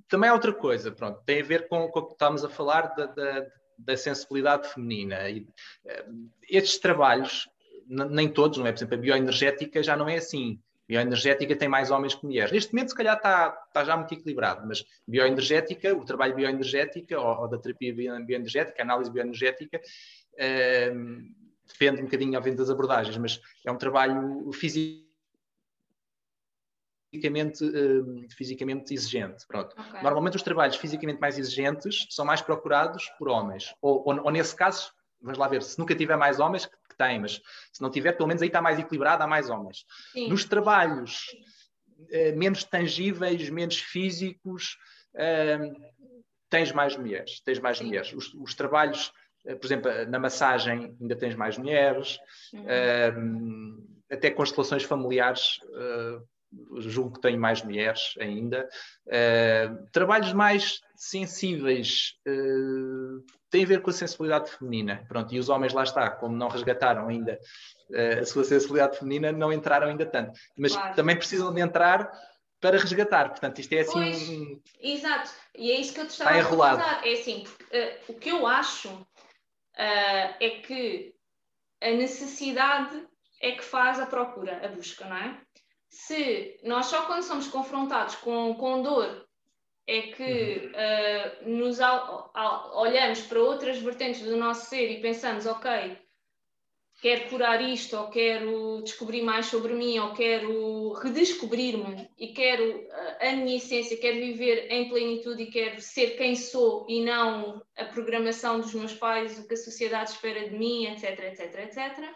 também há outra coisa, pronto, tem a ver com, com o que estávamos a falar da, da, da sensibilidade feminina. E, estes trabalhos, nem todos, não é? Por exemplo, a bioenergética já não é assim. A bioenergética tem mais homens que mulheres. Neste momento, se calhar, está, está já muito equilibrado, mas bioenergética, o trabalho bioenergética ou, ou da terapia bioenergética, a análise bioenergética, uh, depende um bocadinho, obviamente, das abordagens, mas é um trabalho físico fisicamente, uh, fisicamente exigente. Pronto. Okay. Normalmente os trabalhos fisicamente mais exigentes são mais procurados por homens. Ou, ou, ou, nesse caso, vamos lá ver, se nunca tiver mais homens, que, tem, mas se não tiver, pelo menos aí está mais equilibrado, há mais homens. Sim. Nos trabalhos uh, menos tangíveis, menos físicos, uh, tens mais mulheres. Tens mais Sim. mulheres. Os, os trabalhos, por exemplo, na massagem ainda tens mais mulheres. Uhum. até constelações familiares julgo que tem mais mulheres ainda. Uh, trabalhos mais sensíveis uh, têm a ver com a sensibilidade feminina. Pronto, e os homens lá está, como não resgataram ainda uh, a sua sensibilidade feminina, não entraram ainda tanto. Mas claro. também precisam de entrar para resgatar. Portanto, isto é assim. Pois, exato, e é isso que eu te estava a falar. É assim, porque, o que eu acho é que a necessidade é que faz a procura, a busca, não é? Se nós só quando somos confrontados com, com dor é que uh, nos al, al, olhamos para outras vertentes do nosso ser e pensamos, ok, quero curar isto, ou quero descobrir mais sobre mim, ou quero redescobrir-me e quero uh, a minha essência, quero viver em plenitude e quero ser quem sou e não a programação dos meus pais, o que a sociedade espera de mim, etc, etc, etc.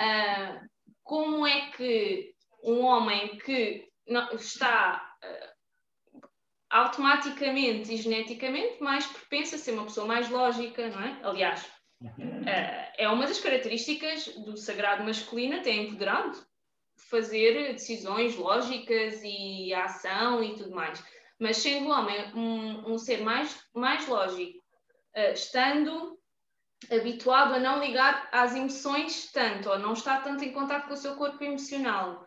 Uh, como é que um homem que está uh, automaticamente e geneticamente mais propenso a ser uma pessoa mais lógica, não é? Aliás, uh, é uma das características do sagrado masculino até empoderado, fazer decisões lógicas e ação e tudo mais. Mas sendo o homem um, um ser mais, mais lógico, uh, estando habituado a não ligar às emoções tanto, ou não estar tanto em contato com o seu corpo emocional,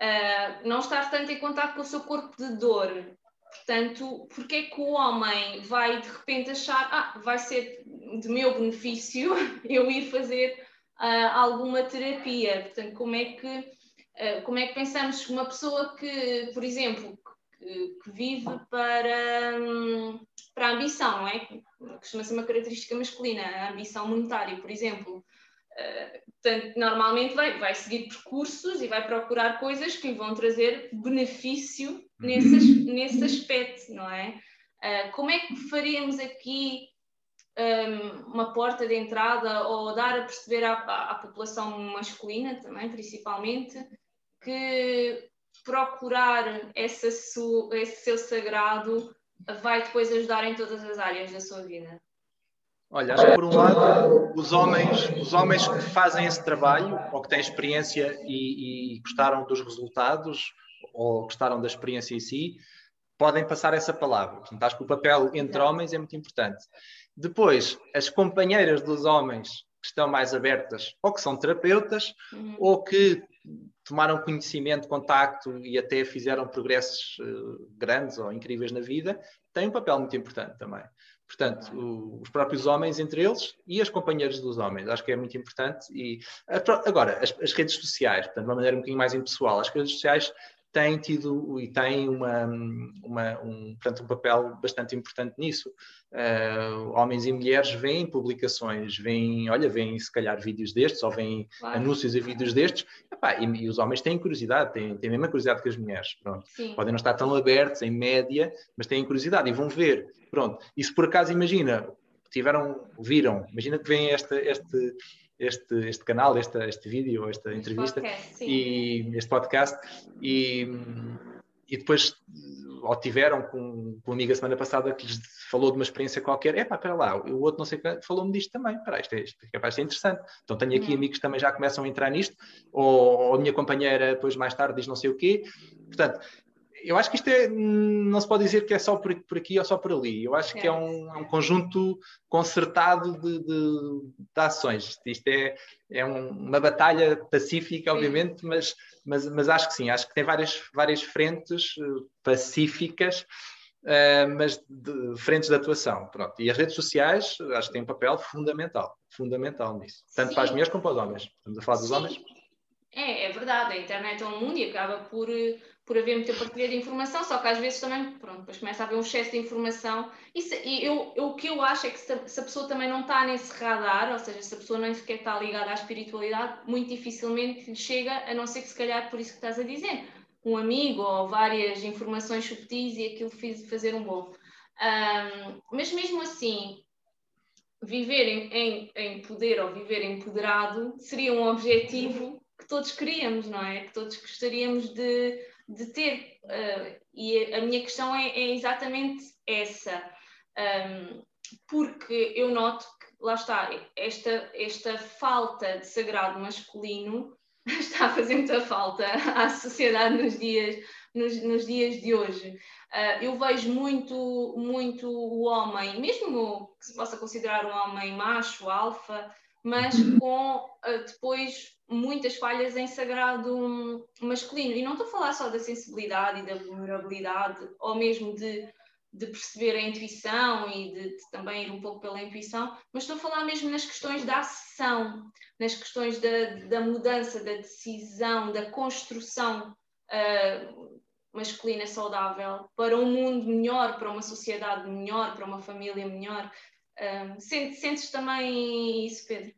uh, não estar tanto em contato com o seu corpo de dor. Portanto, porque é que o homem vai de repente achar, ah, vai ser de meu benefício <laughs> eu ir fazer uh, alguma terapia? Portanto, como é que uh, como é que pensamos uma pessoa que, por exemplo, que, que vive para, um, para a ambição, não é? Costuma ser uma característica masculina, a ambição monetária, por exemplo. Uh, portanto, normalmente vai, vai seguir percursos e vai procurar coisas que lhe vão trazer benefício nesse, nesse aspecto, não é? Uh, como é que faríamos aqui um, uma porta de entrada ou dar a perceber à, à, à população masculina também, principalmente, que procurar essa su, esse seu sagrado vai depois ajudar em todas as áreas da sua vida? Olha, acho que por um lado, os homens, os homens que fazem esse trabalho, ou que têm experiência e, e gostaram dos resultados, ou gostaram da experiência em si, podem passar essa palavra. Portanto, acho que o papel entre homens é muito importante. Depois, as companheiras dos homens que estão mais abertas, ou que são terapeutas, uhum. ou que tomaram conhecimento, contacto e até fizeram progressos uh, grandes ou incríveis na vida, têm um papel muito importante também. Portanto, o, os próprios homens entre eles e as companheiras dos homens. Acho que é muito importante. E agora, as, as redes sociais, portanto, de uma maneira um bocadinho mais impessoal, as redes sociais têm tido e têm uma, uma, um, portanto, um papel bastante importante nisso. Uh, homens e mulheres veem publicações, veem, olha, veem se calhar vídeos destes ou veem claro. anúncios e vídeos destes, epá, e, e, os homens têm curiosidade, têm, têm a mesma curiosidade que as mulheres. Pronto. Podem não estar tão abertos em média, mas têm curiosidade e vão ver. Pronto. E se por acaso, imagina, tiveram, viram, imagina que vem este, este, este, este canal, este, este vídeo, esta entrevista podcast, e este podcast e, e depois ou tiveram com, com uma amiga semana passada que lhes falou de uma experiência qualquer, é pá, espera lá, o outro não sei falou-me disto também, espera, isto é, isto é capaz de ser interessante. Então tenho aqui uhum. amigos que também já começam a entrar nisto, ou, ou a minha companheira depois mais tarde diz não sei o quê. Portanto, eu acho que isto é, não se pode dizer que é só por, por aqui ou só por ali. Eu acho que é um, é um conjunto concertado de, de, de, ações. Isto é, é um, uma batalha pacífica, obviamente, mas, mas, mas acho que sim. Acho que tem várias, várias frentes uh, pacíficas uh, mas de frentes de atuação. Pronto. E as redes sociais acho que têm um papel fundamental, fundamental nisso. Tanto Sim. para as mulheres como para os homens. Estamos a falar dos Sim. homens? É, é verdade, a internet é um mundo e acaba por, por haver muita partilha de informação, só que às vezes também, pronto, depois começa a haver um excesso de informação. E, se, e eu, eu, o que eu acho é que se, se, a pessoa também não está nesse radar, ou seja, se a pessoa nem sequer está ligada à espiritualidade, muito dificilmente chega, a não ser que se calhar por isso que estás a dizer, um amigo ou várias informações subtis e aquilo fez fazer um bom. Um, mas mesmo assim, viver em, em, em poder ou viver empoderado seria um objetivo que todos queríamos, não é? Que todos gostaríamos de, de ter. Uh, e a minha questão é, é exatamente essa. Um, porque eu noto que, lá está, esta, esta falta de sagrado masculino <laughs> está a fazer muita falta à sociedade nos dias, nos, nos dias de hoje. Uh, eu vejo muito, muito o homem, mesmo que se possa considerar um homem macho, alfa, mas com uh, depois muitas falhas em sagrado masculino. E não estou a falar só da sensibilidade e da vulnerabilidade, ou mesmo de, de perceber a intuição e de, de, também ir um pouco pela intuição, mas estou a falar mesmo nas questões da ação, nas questões da, da mudança, da decisão, da construção uh, masculina saudável para um mundo melhor, para uma sociedade melhor, para uma família melhor. Uh, sentes também isso, Pedro?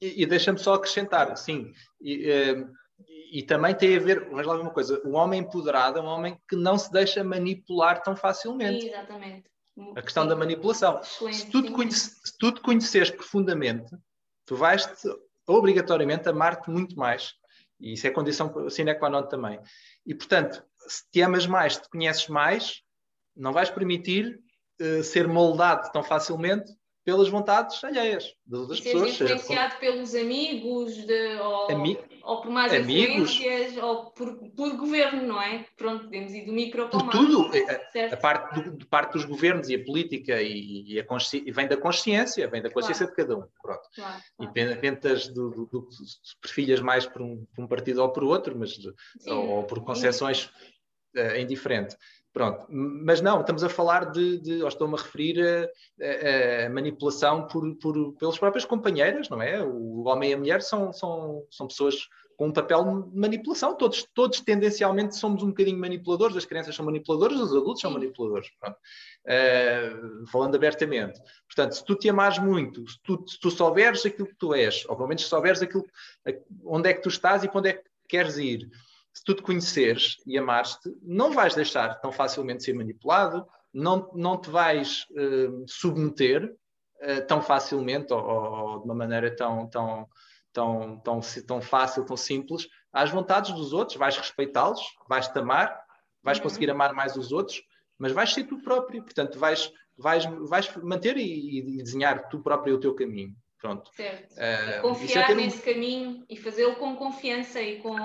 E, e deixa-me só acrescentar, sim, e, e, e, também tem a ver, vamos lá uma coisa, um homem empoderado é um homem que não se deixa manipular tão facilmente. Exatamente. A questão sim. da manipulação. Excelente, se, tu te conhece, se tu te conheceres profundamente, tu vais-te obrigatoriamente amar-te muito mais. E isso é condição sine qua non também. E, portanto, se te amas mais, te conheces mais, não vais permitir uh, ser moldado tão facilmente pelas vontades alheias das outras pessoas. Ser influenciado pelos amigos, de, ou, Ami ou por mais amigos, influências, ou por, por governo, não é? Pronto, podemos ir do micro para o macro. Tudo, a, a, parte, do, parte dos governos e a política e, e, a vem da consciência, vem da consciência claro. de cada um. Pronto. Claro, claro. Independente do, do, do, perfilhas mais por um, por um, partido ou por outro, mas, Sim, ou, por concessões uh, indiferente. Pronto, mas não, estamos a falar de, de ou estou-me a referir a, a, a manipulação por, por, pelas próprias companheiras, não é? O homem e a mulher são, são, são pessoas com um papel de manipulação. Todos, todos tendencialmente somos um bocadinho manipuladores, as crianças são manipuladoras, os adultos são manipuladores. Uh, falando abertamente. Portanto, se tu te amares muito, se tu, se tu souberes aquilo que tu és, ou pelo menos souberes aquilo, onde é que tu estás e para onde é que queres ir, se tu te conheceres e amares-te, não vais deixar tão facilmente ser manipulado, não, não te vais uh, submeter uh, tão facilmente ou, ou, de uma maneira tão, tão, tão, tão, tão fácil, tão simples, às vontades dos outros, vais respeitá-los, vais-te amar, vais uhum. conseguir amar mais os outros, mas vais ser tu próprio, portanto, vais, vais, vais manter e, e desenhar tu próprio o teu caminho. Pronto. Certo. Uh, confiar nesse um... caminho e fazê-lo com confiança e com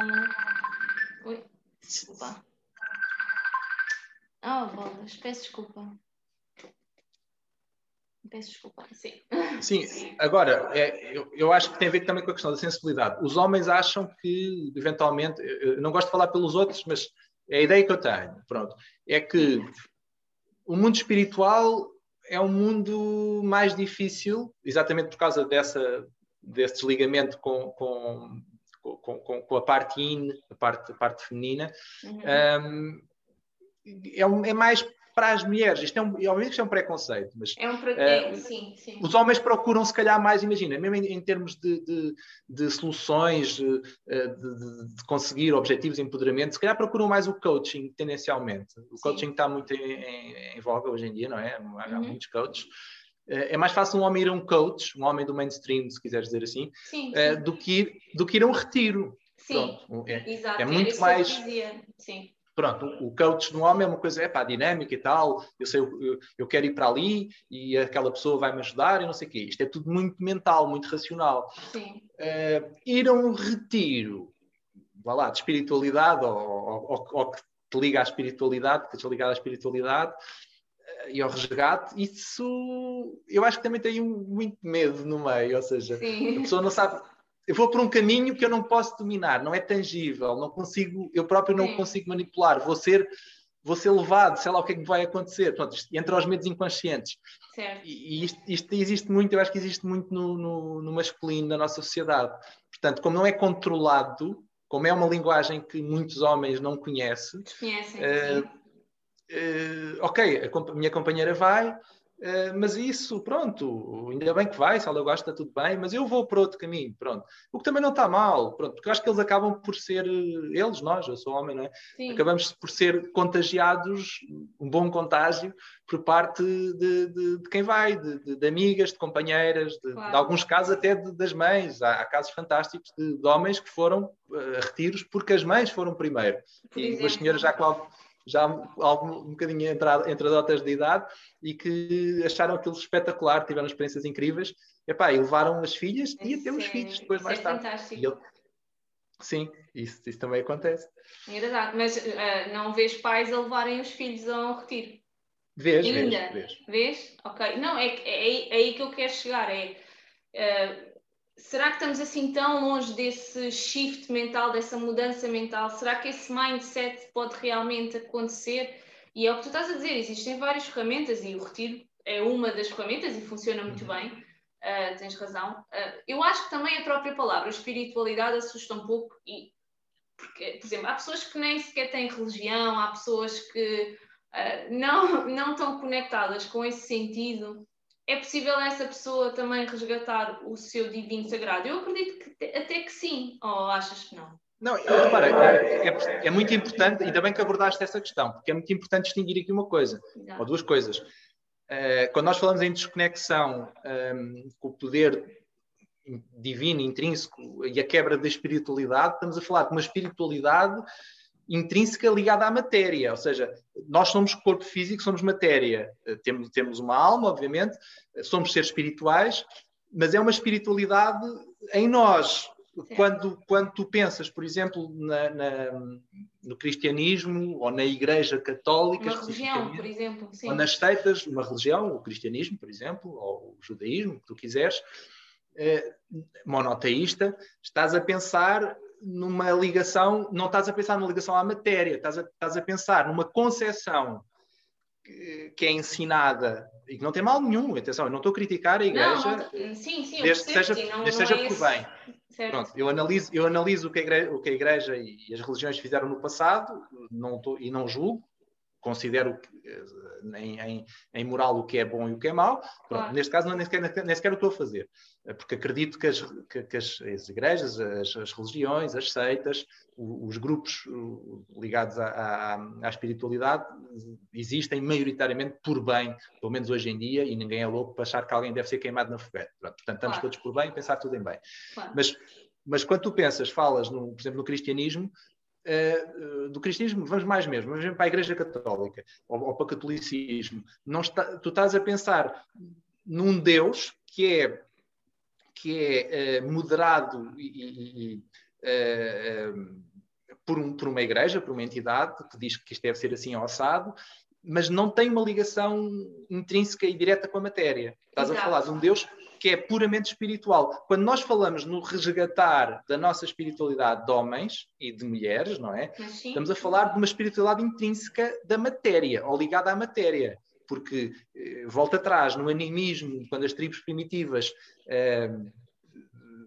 Oi, desculpa. Ah, oh, bolas, peço desculpa. Peço desculpa, sim. Sim, agora, é, eu, eu, acho que tem a ver também com a questão da sensibilidade. Os homens acham que, eventualmente, não gosto de falar pelos outros, mas é a ideia que eu tenho, pronto, é que o mundo espiritual é um mundo mais difícil, exatamente por causa dessa, desse desligamento com, com com, com, com, a parte in, a parte, a parte feminina, uhum. um, é, é, mais para as mulheres. Isto é um, obviamente isto é um preconceito, mas é um pre... uh, sim, sim. os homens procuram se calhar mais, imagina, mesmo em, em termos de, de, de soluções, uh, de, de, conseguir objetivos de empoderamento, se calhar procuram mais o coaching tendencialmente. O sim. coaching está muito em, em, em, voga hoje em dia, não é? Há uhum. muitos coaches. Eh, é mais fácil um homem ir a um coach, um homem do mainstream, se quiseres dizer assim, sim, eh, sim. do, que ir, do que ir a um retiro. Sim, Pronto, é, exato. É muito mais. Sim. Pronto, o coach no homem é uma coisa, é pá, dinâmica e tal, eu sei, eu, eu quero ir para ali e aquela pessoa vai me ajudar e não sei o quê. Isto é tudo muito mental, muito racional. Sim. Uh, ir a um retiro, vá lá, de espiritualidade ou, ou, ou, que te liga à espiritualidade, que te ligado à espiritualidade, e ao resgate, isso eu acho que também tem muito medo no meio, ou seja, Sim. a pessoa não sabe. Eu vou por um caminho que eu não posso dominar, não é tangível, não consigo, eu próprio não Sim. consigo manipular, vou ser vou ser levado, sei lá o que é que vai acontecer. Pronto, isto entra aos medos inconscientes. Certo. E, isto, isto, existe muito, eu acho que existe muito no, no, no, masculino, na nossa sociedade. Portanto, como não é controlado, como é uma linguagem que muitos homens não conhecem, Desconhecem, uh, ok, a minha companheira vai, Uh, mas isso, pronto, ainda bem que vai, se ela gosta, está tudo bem, mas eu vou por outro caminho, pronto. O que também não está mal, pronto, porque eu acho que eles acabam por ser, eles, nós, eu sou homem, não é? Sim. Acabamos por ser contagiados, um bom contágio, por parte de, de, de quem vai, de, de, amigas, de companheiras, de, claro. alguns casos até das mães. Há, há, casos fantásticos de, homens que foram a retiros porque as mães foram primeiro. Por e exemplo. as senhoras já já algum, um bocadinho entrado, entradotas de idade e que acharam aquilo espetacular, tiveram experiências incríveis epá, e levaram as filhas e até os filhos depois mais é tarde. Fantástico. Sim, isso, isso também acontece. Mas uh, não vês pais a levarem os filhos a um retiro? Vês, Ainda? vês, vês. Vês? Ok. Não, é, é, é aí que eu quero chegar. É, uh, será que estamos assim tão longe desse shift mental, dessa mudança mental? Será que esse mindset pode realmente acontecer? E é o que tu estás a dizer, existem várias ferramentas e o retiro é uma das ferramentas e funciona muito uhum. bem, uh, tens razão. Uh, eu acho que também a própria palavra espiritualidade assusta um pouco e porque, por exemplo, há pessoas que nem sequer têm religião, há pessoas que uh, não, não estão conectadas com esse sentido é possível essa pessoa também resgatar o seu divino sagrado? Eu acredito que até que sim, ou achas que não? Não, repara, é, é, é, muito importante, ainda bem que abordaste essa questão, porque é muito importante distinguir aqui uma coisa, Exato. ou duas coisas. Uh, quando nós falamos em desconexão um, ehm, com o poder divino, intrínseco e a quebra da espiritualidade, estamos a falar de uma espiritualidade intrínseca ligada à matéria, ou seja, nós somos corpo físico, somos matéria, eh, temos, temos uma alma, obviamente, eh, somos seres espirituais, mas é uma espiritualidade em nós. Quando, quando tu pensas, por exemplo, na, na, no cristianismo ou na Igreja Católica, uma religião, por exemplo, sim. ou nas seitas, uma religião, o cristianismo, por exemplo, ou o judaísmo, que tu quiseres, eh, monoteísta, estás a pensar numa ligação, não estás a pensar numa ligação à matéria, estás a, estás a pensar numa concepção que, que, é ensinada e que não tem mal nenhum, atenção, eu não estou a criticar a igreja, não, sim, sim, desde que seja, não, desde não seja é por bem. Pronto, eu analiso, eu analiso o, que a igreja, o que a igreja e as religiões fizeram no passado não tô, e não julgo, considero eh, em, em, em, moral o que é bom e o que é mau. Pronto. Neste caso, não, nem, sequer, nem sequer o estou a fazer, porque acredito que as, que, que as, as igrejas, as, as, religiões, as seitas, os, grupos ligados à, à, à, espiritualidade existem maioritariamente por bem, pelo menos hoje em dia, e ninguém é louco para achar que alguém deve ser queimado na fogueira. Portanto, estamos todos por bem e pensar tudo em bem. Mas mas quando tu pensas, falas, no, por exemplo, no cristianismo, Uh, do cristianismo, vamos mais mesmo, vamos para a Igreja Católica ou, ou para o catolicismo. Não está, tu estás a pensar num Deus que é, que é uh, moderado e, e uh, por, um, por, uma igreja, por uma entidade que diz que isto deve ser assim ossado, mas não tem uma ligação intrínseca e direta com a matéria. Estás Exato. a falar de um Deus que é puramente espiritual. Quando nós falamos no resgatar da nossa espiritualidade de homens e de mulheres, não é? Estamos a falar de uma espiritualidade intrínseca da matéria, ou ligada à matéria. Porque, eh, volta atrás, no animismo, quando as tribos primitivas eh,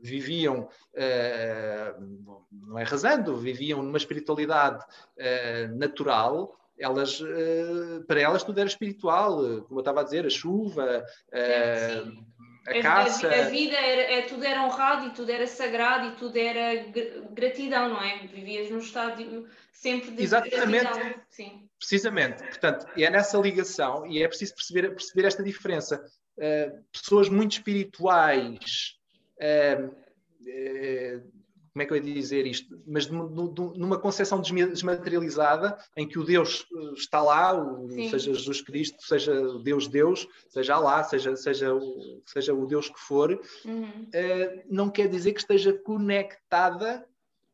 viviam, eh, não é rasando, viviam numa espiritualidade eh, natural, elas, para elas tudo era espiritual, como eu estava a dizer, a chuva, sim, sim a, caça. A, a vida era, é, tudo era honrado e tudo era sagrado e tudo era gratidão, não é? Vivias num estado sempre de Exatamente. gratidão. Sim. Precisamente. Portanto, é nessa ligação e é preciso perceber, perceber esta diferença. Uh, pessoas muito espirituais uh, uh, como é que eu ia dizer isto? Mas numa concepção desmaterializada, em que o Deus eh, está lá, o, seja Jesus Cristo, seja Deus Deus, seja lá, seja, seja, o, seja o Deus que for, uhum. uh, não quer dizer que esteja conectada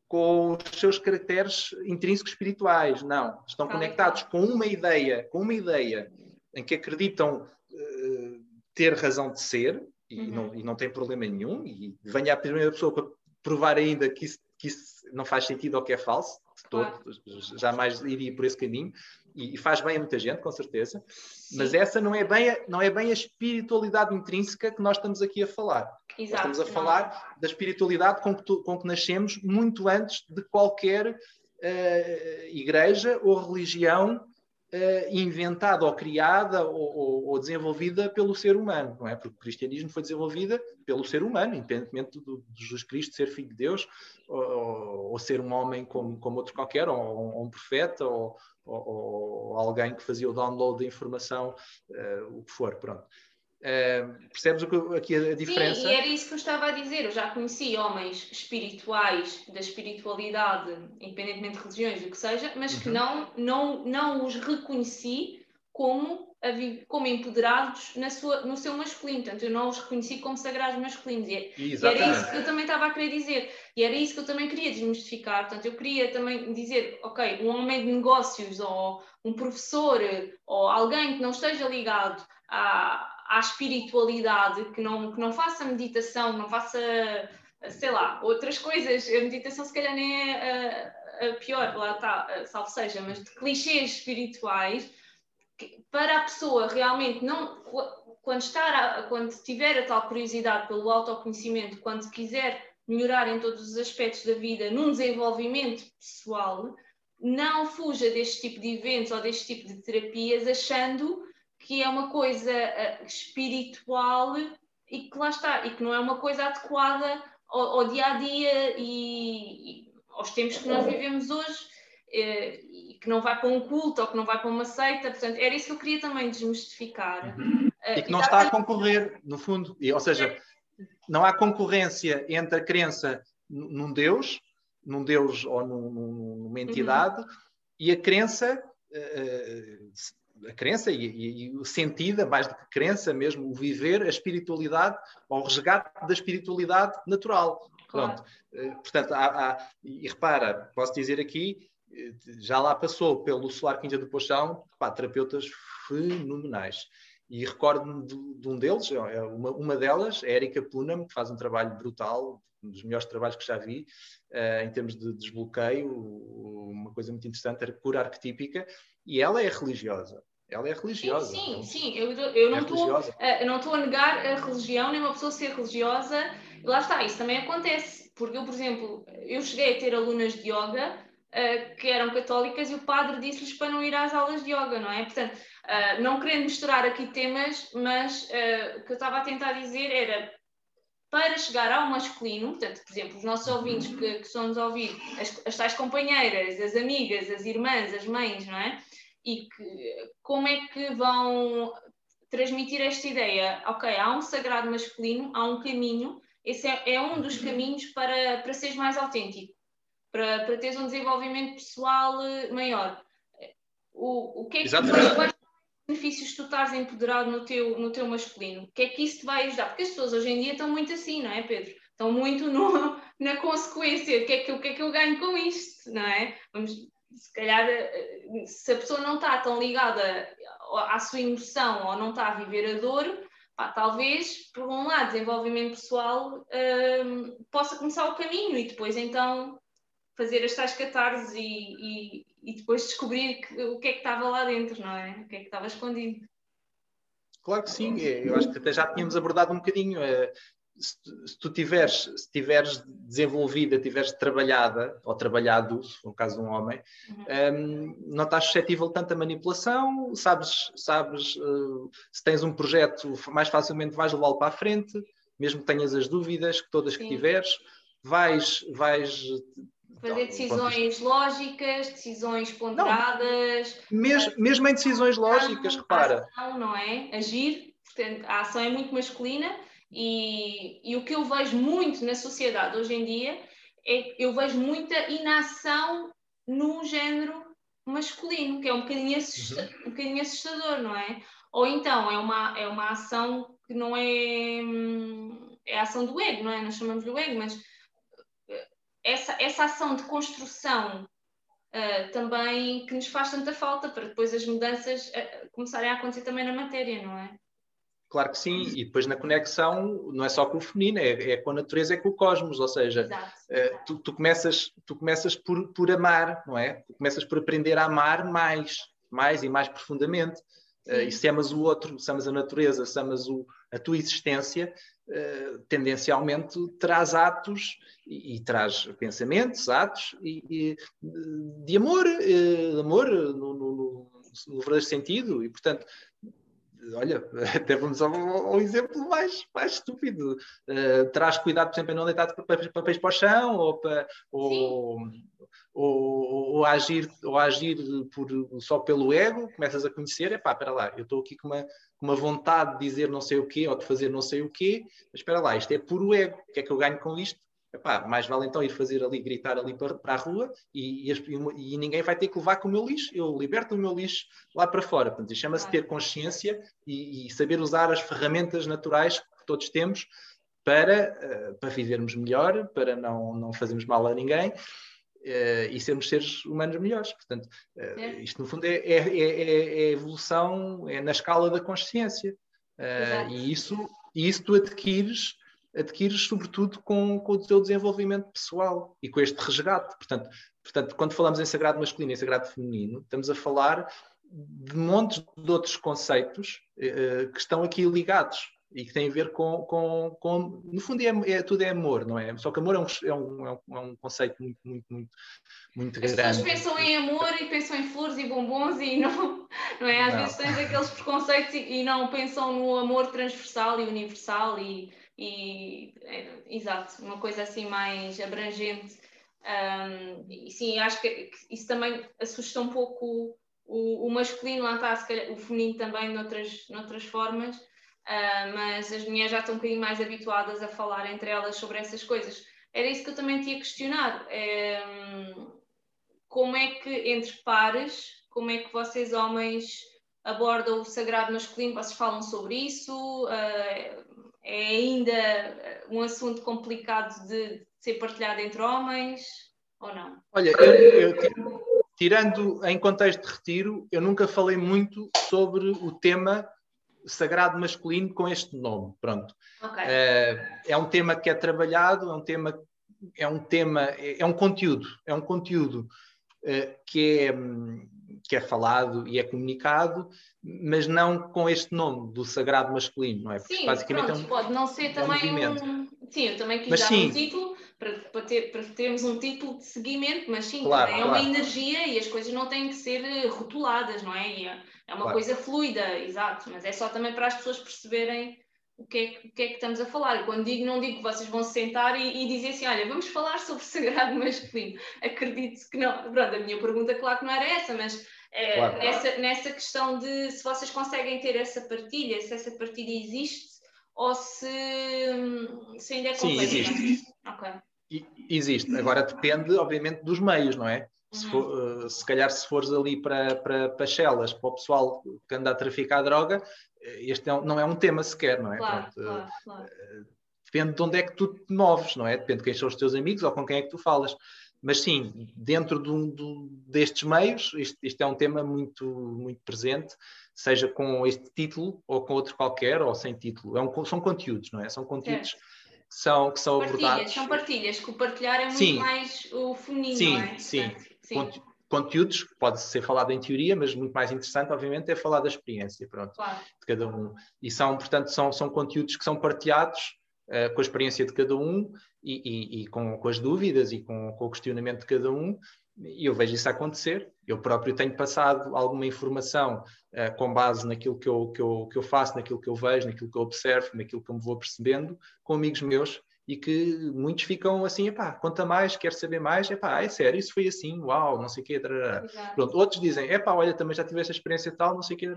com os seus caracteres intrínsecos espirituais. Não, estão conectados com uma ideia, com uma ideia em que acreditam uh, ter razão de ser, e, uhum. não, e não tem problema nenhum, e venha a primeira pessoa para provar ainda que isso, que isso não faz sentido ou que é falso, todo, claro. jamais iria por esse caminho, e, faz bem a muita gente, com certeza, Sim. mas essa não é, bem a, não é bem a espiritualidade intrínseca que nós estamos aqui a falar. Exato, nós estamos a não. falar da espiritualidade com que, tu, com que nascemos muito antes de qualquer uh, igreja ou religião inventada ou criada ou, ou, ou, desenvolvida pelo ser humano, não é? Porque o cristianismo foi desenvolvida pelo ser humano, independentemente do, de Jesus Cristo ser filho de Deus ou, ou ser um homem como, como outro qualquer, ou, ou um profeta, ou, alguém que fazia o download da informação, uh, o que for, pronto. Uh, percebes aqui a, diferença? Sim, e era isso que eu estava a dizer. Eu já conheci homens espirituais da espiritualidade, independentemente de religiões, o que seja, mas uhum. que não, não, não os reconheci como, como empoderados na sua, no seu masculino. Portanto, eu não os reconheci como sagrados masculinos. E, e era isso que eu também estava a querer dizer. E era isso que eu também queria desmistificar. Portanto, eu queria também dizer, ok, um homem de negócios ou um professor ou alguém que não esteja ligado a à espiritualidade, que não, que não faça meditação, não faça, sei lá, outras coisas. A meditação, se calhar, nem é a, a pior, lá está, salvo seja, mas de clichês espirituais, que, para a pessoa realmente não. Quando, estar quando tiver a tal curiosidade pelo autoconhecimento, quando quiser melhorar em todos os aspectos da vida, num desenvolvimento pessoal, não fuja deste tipo de eventos ou deste tipo de terapias achando que é uma coisa uh, espiritual e que lá está, e que não é uma coisa adequada ao, ao dia a dia e, e, aos tempos que nós vivemos hoje, uh, e que não vai para um culto ou que não vai para uma seita. Portanto, era isso que eu queria também desmistificar. Uhum. Uh, e que não está a concorrer, no fundo, e, ou seja, não há concorrência entre a crença num Deus, num Deus ou num, numa entidade, uhum. e a crença a crença e, e, e, o sentido, mais do que crença mesmo, o viver, a espiritualidade, ou o resgate da espiritualidade natural. Claro. Pronto. Eh, portanto, há, há, e repara, posso dizer aqui, eh, já lá passou pelo Solar Quinta do Pochão, pá, terapeutas fenomenais. E recordo-me de, de, um deles, é uma, uma delas, a Erika Punam, que faz um trabalho brutal, um dos melhores trabalhos que já vi, uh, em termos de desbloqueio, uma coisa muito interessante, era cura arquetípica, e ela é religiosa. Ela é religiosa. Sim, sim, sim. Eu, eu não é estou a negar a religião, nem uma pessoa ser religiosa. Lá está, isso também acontece. Porque eu, por exemplo, eu cheguei a ter alunas de yoga uh, que eram católicas e o padre disse-lhes para não ir às aulas de yoga, não é? Portanto, uh, não querendo misturar aqui temas, mas uh, o que eu estava a tentar dizer era para chegar ao masculino, portanto, por exemplo, os nossos ouvintes que, que estão nos a ouvir, as, as tais companheiras, as amigas, as irmãs, as mães, não é? E que, como é que vão transmitir esta ideia? Ok, há um sagrado masculino, há um caminho, esse é, é um dos uhum. caminhos para, para seres mais autêntico, para, para teres um desenvolvimento pessoal eh, maior. O, o que é que quais benefícios tu estás empoderado no teu, no teu masculino? O que é que isso te vai ajudar? Porque as pessoas hoje em dia estão muito assim, não é, Pedro? Estão muito no, <laughs> na consequência, o que, é que, o que é que eu ganho com isto, não é? Vamos, se calhar, eh, se a pessoa não está tão ligada à sua emoção ou não está a viver a dor, pá, talvez, por um lado, desenvolvimento pessoal um, possa começar o caminho e depois então fazer as tais catarses e, e, e, depois descobrir que, o que é que estava lá dentro, não é? O que é que estava escondido. Claro que sim, eu acho que até já tínhamos abordado um bocadinho. Eh, se, se, tu tiveres, se tiveres desenvolvida, tiveres trabalhada, ou trabalhado, no caso de um homem, uhum. um, não estás suscetível tanto a manipulação, sabes, sabes uh, se tens um projeto, mais facilmente vais levá-lo para a frente, mesmo que tenhas as dúvidas, que todas Sim. que tiveres, vais, vais Fazer decisões lógicas, decisões ponderadas. Não, mesmo, mesmo em decisões lógicas, repara. Ação, não é? Agir, portanto, a ação é muito masculina e, e, o que eu vejo muito na sociedade hoje em dia é eu vejo muita inação no género masculino, que é um bocadinho, assusta, uhum. um bocadinho assustador, não é? Ou então é uma, é uma ação que não é. É a ação do ego, não é? Nós chamamos de ego, mas eh, essa, essa ação de construção uh, também que nos faz tanta falta para depois as mudanças uh, começarem a acontecer também na matéria, não é? Claro que sim, e depois na conexão não é só com o feminino, é, é com a natureza, é com o cosmos, ou seja, uh, tu, tu, começas, tu começas por, por amar, não é? Tu começas por aprender a amar mais, mais e mais profundamente. Uh, e se amas o outro, se amas a natureza, se amas o, a tua existência, uh, tendencialmente traz atos e, e, traz pensamentos, atos e, e de amor, uh, amor no, no, no, verdadeiro sentido. E, portanto, olha, <laughs> até vamos ao, ao exemplo mais, mais estúpido. Uh, terás cuidado, por exemplo, em não deitar papéis para o chão ou, para, ou, ou, ou, agir, ou agir por, só pelo ego, começas a conhecer, é pá, espera lá, eu estou aqui com uma, com uma vontade de dizer não sei o quê ou de fazer não sei o quê, mas espera lá, isto é puro ego, o que é que eu ganho com isto? Epá, mais vale então ir fazer ali, gritar ali para, para a rua e, e, e, ninguém vai ter que levar com o meu lixo. Eu liberto o meu lixo lá para fora. Portanto, chama-se ter consciência e, e, saber usar as ferramentas naturais que todos temos para, uh, para vivermos melhor, para não, não fazermos mal a ninguém uh, e sermos seres humanos melhores. Portanto, uh, isto no fundo é, é, é, é, evolução, é na escala da consciência. e isso, e isso tu adquires adquires sobretudo com, com o teu desenvolvimento pessoal e com este resgate. Portanto, portanto, quando falamos em sagrado masculino e sagrado feminino, estamos a falar de montes de outros conceitos eh, que estão aqui ligados e que têm a ver com, com, com no fundo é, é, tudo é amor, não é? Só que amor é um, é um, é um é conceito muito, muito, muito, muito As grande. As pessoas pensam em amor e pensam em flores e bombons e não, <laughs> não é? Às não. vezes tens aqueles preconceitos e, e, não pensam no amor transversal e universal e e é, exato, uma coisa assim mais abrangente. Um, e sim, acho que isso também assusta um pouco o, o masculino, lá está, calhar, o feminino também noutras, noutras formas, uh, mas as mulheres já estão um bocadinho mais habituadas a falar entre elas sobre essas coisas. Era isso que eu também tinha questionado. É, como é que, entre pares, como é que vocês homens abordam o sagrado masculino? Vocês falam sobre isso? Uh, é ainda eh, um assunto complicado de ser partilhado entre homens ou não? Olha, eu, eu, tirando em contexto de retiro, eu nunca falei muito sobre o tema sagrado masculino com este nome. Pronto. Okay. É, é um tema que é trabalhado, é um tema, é um tema, é um conteúdo, é um conteúdo uh, que é hum, que é falado e é comunicado, mas não com este nome do sagrado masculino, não é? Porque sim, basicamente pronto, é um, pode não ser também um, Sim, eu também quis mas, dar sim. um título para, para, ter, para termos um título de seguimento, mas sim, claro, é claro. uma energia e as coisas não têm que ser eh, rotuladas, não é? é, é uma claro. coisa fluida, exato, mas é só também para as pessoas perceberem o que, é, o que é que estamos a falar. Quando digo, não digo que vocês vão se sentar e, e dizer assim, olha, vamos falar sobre sagrado masculino. Acredito que não. Pronto, a minha pergunta, claro que não era essa, mas é, claro. nessa, nessa questão de se vocês conseguem ter essa partilha, se essa partilha existe ou se, se ainda é Sim, existe. Okay. Existe. Agora depende, obviamente, dos meios, não é? Se, for, uh, se, calhar se fores ali para, para, para Chelas, para o pessoal que anda a traficar droga, eh, este é não é um tema sequer, não é? Claro, Pronto, claro, claro. Depende de onde é que tu te moves, não é? Depende de quem são os teus amigos ou com quem é que tu falas. Mas sim, dentro de um, destes meios, isto, isto, é um tema muito, muito presente, seja com este título ou com outro qualquer, ou sem título. É um, são conteúdos, não é? São conteúdos que são, que são partilhas, abordados. São partilhas, que o partilhar é muito sim. mais o feminino, sim, é? Sim, Portanto, sim conteúdos, pode ser falado em teoria, mas muito mais interessante, obviamente, é falar da experiência, pronto, claro. de cada um. E são, portanto, são, são conteúdos que são partilhados uh, com a experiência de cada um e, e, e com, com, as dúvidas e com, com, o questionamento de cada um. E eu vejo isso acontecer. Eu próprio tenho passado alguma informação uh, com base naquilo que eu, que, eu, que eu faço, naquilo que eu vejo, naquilo que eu observo, naquilo que eu me vou percebendo, com amigos meus e que muitos ficam assim, epá, conta mais, quer saber mais, epá, é sério, isso foi assim, uau, não sei o quê, Pronto, outros dizem, epá, olha, também já tive essa experiência tal, não sei o quê,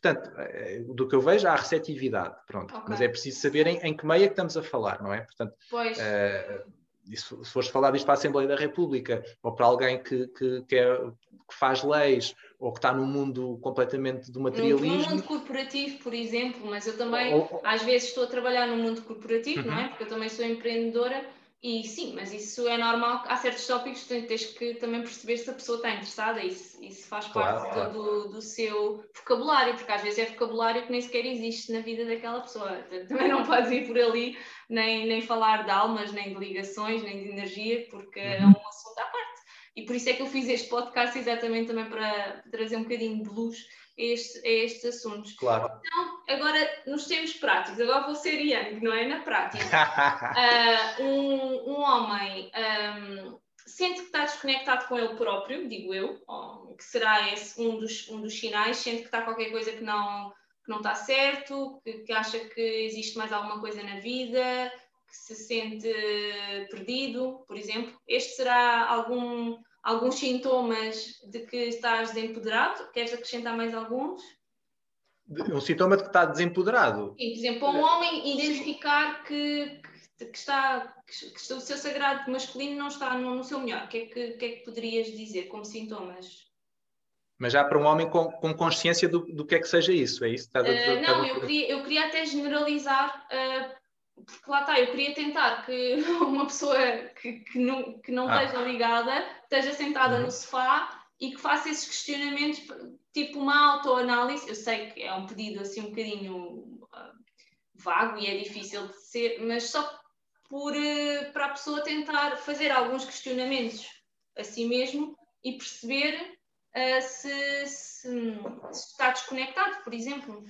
Portanto, eh, do que eu vejo, há receptividade, pronto. Okay. Mas é preciso saber em, em, que meio é que estamos a falar, não é? Portanto, pois. Uh, se, se fores falar disto para a Assembleia da República ou para alguém que, que, que, é, que faz leis ou que está num mundo completamente do materialismo. No mundo corporativo, por exemplo, mas eu também ou, às vezes estou a trabalhar no mundo corporativo, não é? Uhum. Porque eu também sou empreendedora e sim, mas isso é normal. Há certos tópicos que tens que também perceber se a pessoa está interessada e isso, isso faz claro, parte claro. Do, do, seu vocabulário, porque às vezes é vocabulário que nem sequer existe na vida daquela pessoa. <laughs> Também não podes ir por ali nem, nem falar de almas, nem de ligações, nem de energia, porque é uhum. um assunto à parte. E por isso é que eu fiz este podcast exatamente também para trazer um bocadinho de luz este, a estes assuntos. Claro. Então, agora, nos termos práticos, agora vou ser Yang, não é? Na prática. uh, <laughs> um, um homem um, sente que está desconectado com ele próprio, digo eu, que será esse um dos, um dos sinais, sente que está qualquer coisa que não, que não está certo, que, que acha que existe mais alguma coisa na vida, que se sente perdido, por exemplo. Este será algum alguns sintomas de que estás desempoderado? Queres acrescentar mais alguns? Um sintoma de que está desempoderado? Sim, por exemplo, um homem identificar que, que, que, está, que, que o seu sagrado masculino não está no, no seu melhor. O que, é que, que, é que poderias dizer como sintomas? Mas já para um homem com, com consciência do, do que é que seja isso, é isso? Está, uh, não, eu queria, eu queria até generalizar uh, porque lá está, eu queria tentar que <laughs> uma pessoa que, que não, que não ah. esteja ligada esteja sentada uhum. no sofá e que faça esses questionamentos, tipo uma autoanálise. Eu sei que é um pedido assim um bocadinho uh, vago e é difícil de ser, mas só por, uh, para a pessoa tentar fazer alguns questionamentos a si mesmo e perceber uh, se, se, se está desconectado, por exemplo.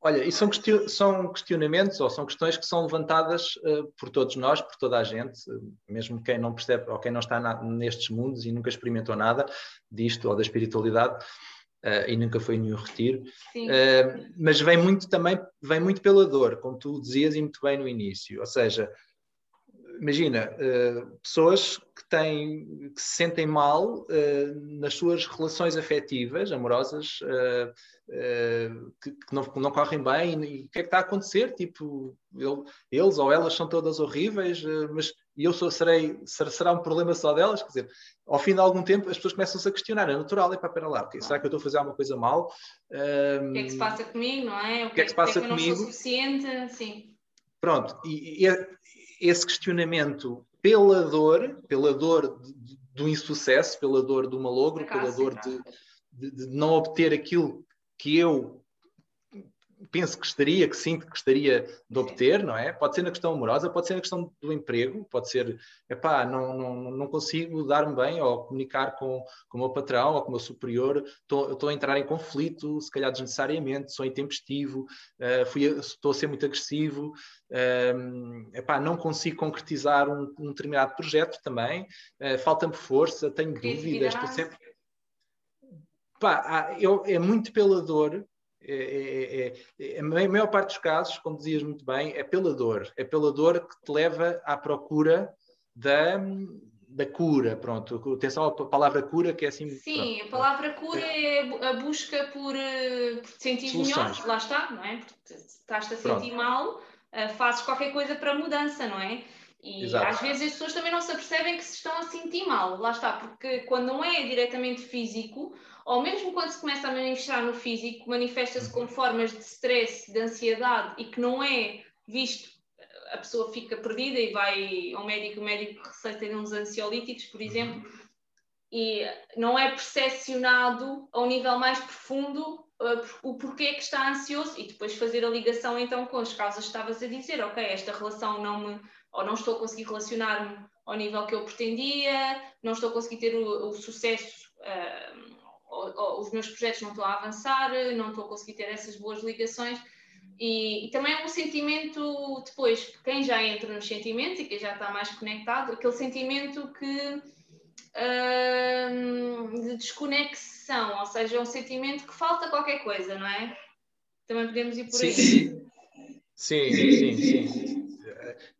Olha, e são, são questionamentos ou são questões que são levantadas uh, por todos nós, por toda a gente, mesmo quem não percebe ou quem não está na, nestes mundos e nunca experimentou nada disto ou da espiritualidade uh, e nunca foi nenhum retiro. Mas vem muito também, vem muito pela dor, como tu dizias e muito bem no início. Ou seja, imagina, pessoas que têm, que se sentem mal nas suas relações afetivas, amorosas, uh, que, que, não, que, não, correm bem e, o que é que está a acontecer? Tipo, eu, eles ou elas são todas horríveis, mas eu sou, serei, será um problema só delas? Quer dizer, ao fim de algum tempo as pessoas começam-se a questionar, é natural, é para pera lá, será que eu estou a fazer alguma coisa mal? o que é que se passa comigo, não é? O que, é que, se passa é que comigo? não sou suficiente? Sim. Pronto, e, e esse questionamento pela dor, pela dor do insucesso, pela dor do malogro, pela dor de, de, de, não obter aquilo que eu penso que gostaria, que sinto que gostaria de obter, não é? Pode ser na questão amorosa, pode ser na questão do emprego, pode ser, epá, não, não, não consigo dar-me bem ou comunicar com, com o meu patrão ou com o meu superior, estou a entrar em conflito, se calhar desnecessariamente, sou intempestivo, uh, fui, estou a ser muito agressivo, uh, epá, não consigo concretizar um, um determinado projeto também, uh, falta-me força, tenho dúvidas, estou sempre Pá, eu, é muito pela dor. É, é, é, é, a maior parte dos casos, como dizias muito bem, é pela dor. É pela dor que te leva à procura da, da cura. Pronto, atenção à palavra cura, que é assim. Sim, pronto. a palavra cura é a busca por, eh, por te sentir melhor. Lá está, não é? Porque estás-te a sentir pronto. mal, eh, fazes qualquer coisa para a mudança, não é? E Exato. às vezes as pessoas também não se apercebem que se estão a sentir mal, lá está, porque quando não é diretamente físico, ou mesmo quando se começa a manifestar no físico, manifesta-se com formas de stress, de ansiedade e que não é visto, a pessoa fica perdida e vai ao médico, o médico receita-lhe uns ansiolíticos, por exemplo, e não é percepcionado ao nível mais profundo uh, o porquê que está ansioso e depois fazer a ligação então com as causas que estavas a dizer, ok, esta relação não me, ou não estou a conseguir relacionar-me ao nível que eu pretendia, não estou a conseguir ter o, o sucesso uh, ou, ou, os meus projetos não estão a avançar, não estou a conseguir ter essas boas ligações. E, e, também é um sentimento, depois, quem já entra nos sentimentos e quem já está mais conectado, aquele sentimento que hum, de desconexão, ou seja, é um sentimento que falta qualquer coisa, não é? Também podemos ir por aí. Sim, sim, sim. sim.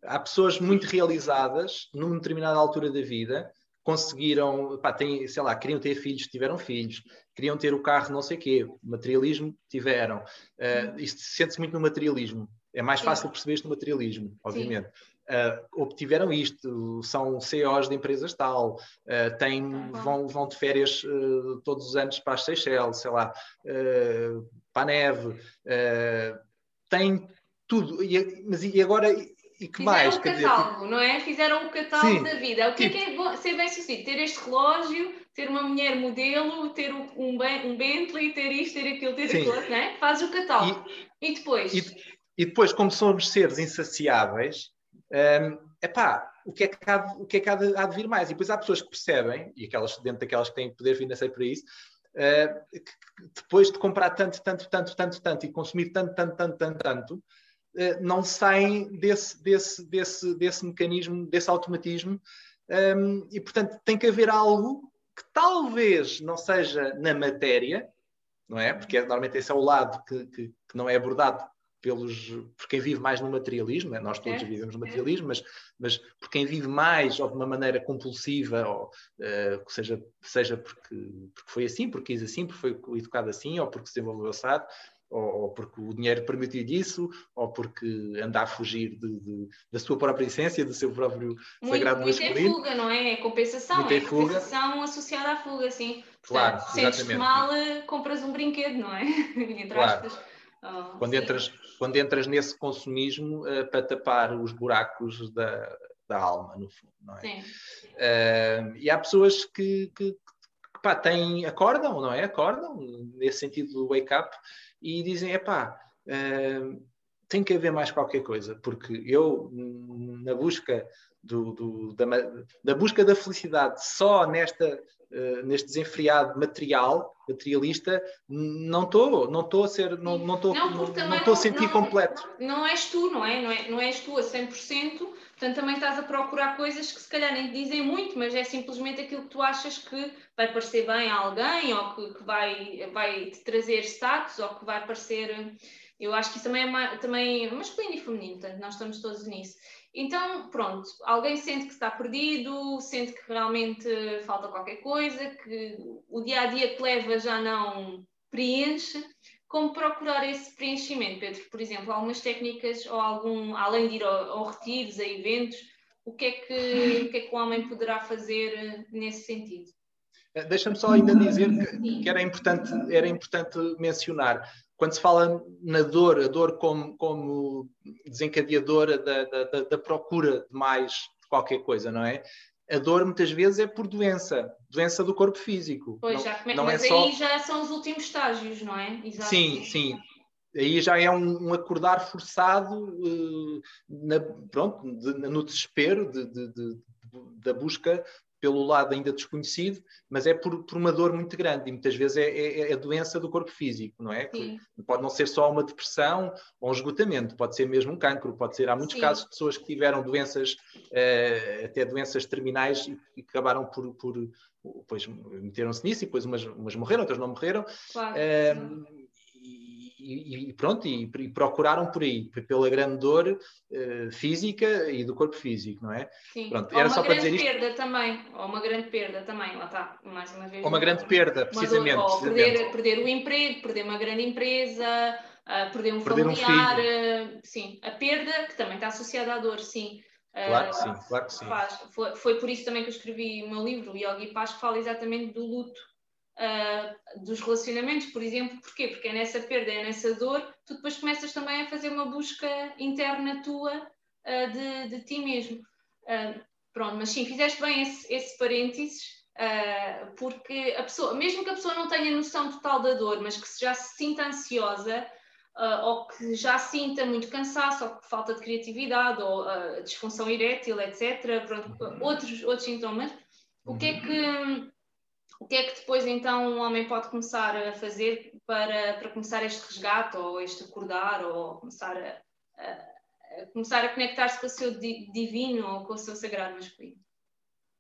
Há pessoas muito realizadas numa determinada altura da vida conseguiram, pá, tem, sei lá, queriam ter filhos, tiveram filhos, queriam ter o carro, não sei o quê, materialismo, tiveram. Uh, isto sente-se muito no materialismo. É mais fácil perceber isto no materialismo, obviamente. Uh, obtiveram isto, são CEOs de empresas tal, uh, têm, vão, vão de férias uh, todos os anos para as Seychelles, sei lá, para a neve, têm tudo. E, mas e agora e que Fizeram mais? o catálogo, dizer, não é? Fizeram o catálogo Sim. da vida. O que é que é bom, ser bem sucedido? Ter este relógio, ter uma mulher modelo, ter um, um Bentley, ter isto, ter aquilo, ter Sim. aquilo, não é? Faz o catálogo. E, e depois? E, e, depois, como somos seres insaciáveis, um, epá, o que é que há, o que é que há de, há de vir mais. E depois há pessoas que percebem, e aquelas dentro daquelas que têm poder financeiro para isso, uh, que depois de comprar tanto, tanto, tanto, tanto, tanto e consumir tanto, tanto, tanto, tanto, tanto, não saem desse, desse, desse, desse mecanismo, desse automatismo. Um, e, portanto, tem que haver algo que talvez não seja na matéria, não é? Porque normalmente esse é o lado que, que, que não é abordado pelos, por quem vive mais no materialismo, né? nós todos é, vivemos no materialismo, é. mas, mas por quem vive mais ou de uma maneira compulsiva, ou, uh, seja, seja porque, porque foi assim, porque quis assim, porque foi educado assim, ou porque se desenvolveu assado, ou, ou porque o dinheiro permitiu isso, ou porque anda a fugir de, de, da sua própria essência, do seu próprio muito, sagrado muito masculino. Muito é fuga, não é? É compensação, muito é, é fuga. compensação associada à fuga, sim. Portanto, claro, sentes-te mal, eh, compras um brinquedo, não é? <laughs> Entre claro. aspas. Oh, quando, entras, quando entras nesse consumismo uh, para tapar os buracos da, da alma, no fundo, não é? Sim. Uh, e há pessoas que, que, que pá, têm, acordam, não é? Acordam, nesse sentido do wake up, e dizem, epá, uh, tem que haver mais qualquer coisa, porque eu, na busca do, do, da, da, busca da felicidade só nesta, uh, neste desenfreado material, materialista, não estou, não estou a ser, não estou não, não, não, não, a sentir não, completo. Não és tu, não é? Não, é, não és tu a 100%, portanto também estás a procurar coisas que se calhar nem te dizem muito, mas é simplesmente aquilo que tu achas que vai parecer bem a alguém, ou que, que vai, vai te trazer status, ou que vai parecer... Eu acho que isso também é, também masculino e feminino, portanto nós estamos todos nisso. Então, pronto, alguém sente que está perdido, sente que realmente falta qualquer coisa, que o dia a dia que leva já não preenche. Como procurar esse preenchimento, Pedro? Por exemplo, algumas técnicas ou algum, além de ir ao retiros, a eventos, o que, é que, o que é que o homem poderá fazer nesse sentido? Eh, deixa-me só ainda dizer que, que, era, importante, era importante mencionar quando se fala na dor, a dor como, como desencadeadora da, da, da, procura de mais qualquer coisa, não é? A dor muitas vezes é por doença, doença do corpo físico. Pois, não, já come... não é mas é aí só... já são os últimos estágios, não é? Exato. Sim, sim. Aí já é um, um acordar forçado, uh, na, pronto, de, no desespero de, de, da busca pelo lado ainda desconhecido, mas é por, por uma dor muito grande e muitas vezes é, é, é a doença do corpo físico, não é? Pode não ser só uma depressão ou um esgotamento, pode ser mesmo um cancro, pode ser. Há muitos Sim. casos de pessoas que tiveram doenças, uh, até doenças terminais e, e acabaram por, por pois meteram-se nisso e depois umas, umas morreram, outras não morreram. Claro, uh, e, e, pronto, e, e, procuraram por aí, pela grande dor uh, física e do corpo físico, não é? Sim, pronto, ou era só para dizer isto. perda também, ou uma grande perda também, lá está, mais uma vez. Ou uma grande perda, precisamente. Dor, ou precisamente. Perder, perder o emprego, perder uma grande empresa, uh, perder um perder familiar, um uh, sim, a perda que também está associada à dor, sim. Claro que sim, claro que sim. Foi, foi, por isso também que eu escrevi o meu livro, o Yogi Paz, que fala exatamente do luto uh, dos relacionamentos, por exemplo, porquê? Porque é nessa perda, é nessa dor, tu depois começas também a fazer uma busca interna tua uh, de, de, ti mesmo. Uh, pronto, mas sim, fizeste bem esse, esse parênteses, porque a pessoa, mesmo que a pessoa não tenha noção total da dor, mas que já se sinta ansiosa, Uh, ou que já sinta muito cansaço, ou falta de criatividade, ou uh, disfunção erétil, etc., pronto, outros, outros sintomas, o que é que o que é que depois então um homem pode começar a fazer para, para começar este resgate ou este acordar ou começar a, a, a começar a conectar-se com o seu divino ou com o seu sagrado masculino?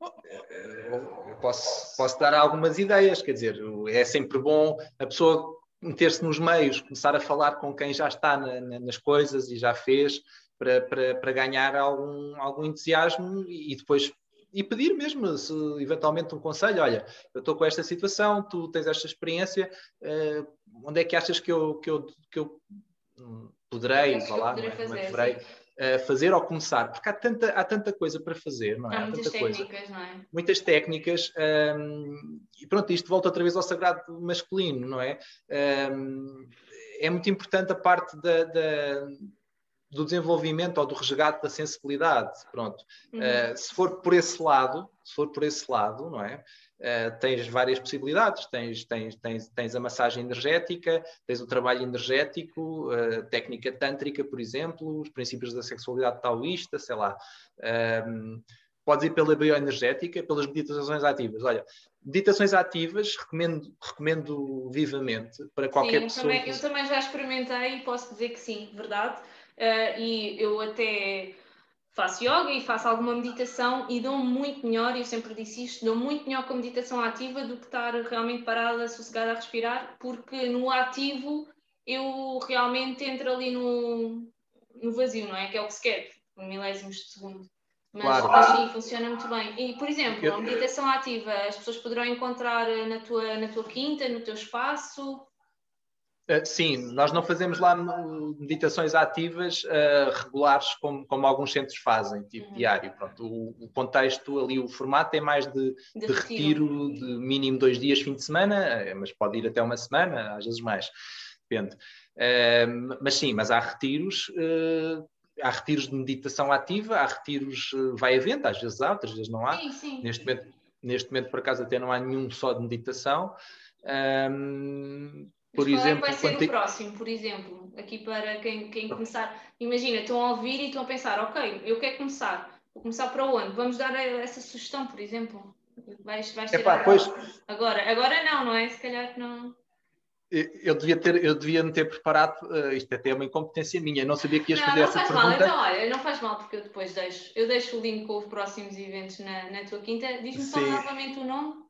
Eu posso, posso dar algumas ideias, quer dizer, é sempre bom a pessoa meter-se nos meios, começar a falar com quem já está na, na, nas coisas e já fez, para, para, para ganhar algum, algum entusiasmo e depois e pedir mesmo, se eventualmente um conselho, olha, eu estou com esta situação, tu tens esta experiência, uh, onde é que achas que eu, que eu, que eu poderei, falar, não é? fazer, poderei, uh, fazer ou começar? Porque há tanta, há tanta coisa para fazer, não é? Há, há muitas técnicas, coisa. não é? Muitas técnicas, um, ehm, e pronto, isto volta outra vez ao sagrado masculino, não é? Um, ehm, é muito importante a parte da, da do desenvolvimento ou do resgate da sensibilidade, pronto. Uhum. Uh, se for por esse lado, se for por esse lado, não é? uh, tens várias possibilidades. Tens, tens, tens, tens a massagem energética, tens o trabalho energético, a técnica tântrica, por exemplo, os princípios da sexualidade taoísta, sei lá. Um, podes ir pela bioenergética, pelas meditações ativas. Olha, meditações ativas recomendo, recomendo vivamente para qualquer sim, pessoa. Também, eu também já experimentei e posso dizer que sim, verdade. Uh, e eu até faço yoga e faço alguma meditação e dou muito melhor, e eu sempre disse isto, dou muito melhor com a meditação ativa do que estar realmente parada, sossegada a respirar, porque no ativo eu realmente entro ali no, no vazio, não é? Que é o que se quer, milésimos de segundo. Mas, claro. mas sim, funciona muito bem. E, por exemplo, a meditação ativa, as pessoas poderão encontrar na tua, na tua quinta, no teu espaço? Uh, sim, nós não fazemos lá meditações ativas uh, regulares como, como, alguns centros fazem, tipo uhum. diário. Pronto, o, o, contexto ali, o formato é mais de, de, de retiro. retiro, de mínimo dois dias, fim de semana, eh, mas pode ir até uma semana, às vezes mais, depende. Uh, mas sim, mas há retiros há retiros de meditação ativa, há retiros uh, vai a vento, às vezes há, outras vezes não há. Sim, sim. Neste, momento, neste momento, por acaso, até não há nenhum só de meditação. Um, por Mas exemplo, qual é que vai ser o próximo, por exemplo, aqui para quem, quem começar? Imagina, estão a ouvir e estão a pensar, ok, eu quero começar. Vou começar para onde? Vamos dar essa sugestão, por exemplo. Vais, vais ter Epá, pois... agora. Agora não, não é? Se calhar não eu devia ter, eu devia me ter preparado, uh, isto até é uma incompetência minha, não sabia que ias não, fazer não essa faz pergunta. Mal. Então, olha, não faz mal porque eu depois deixo, eu deixo o link com os próximos eventos na, na tua quinta. Diz-me só novamente o nome.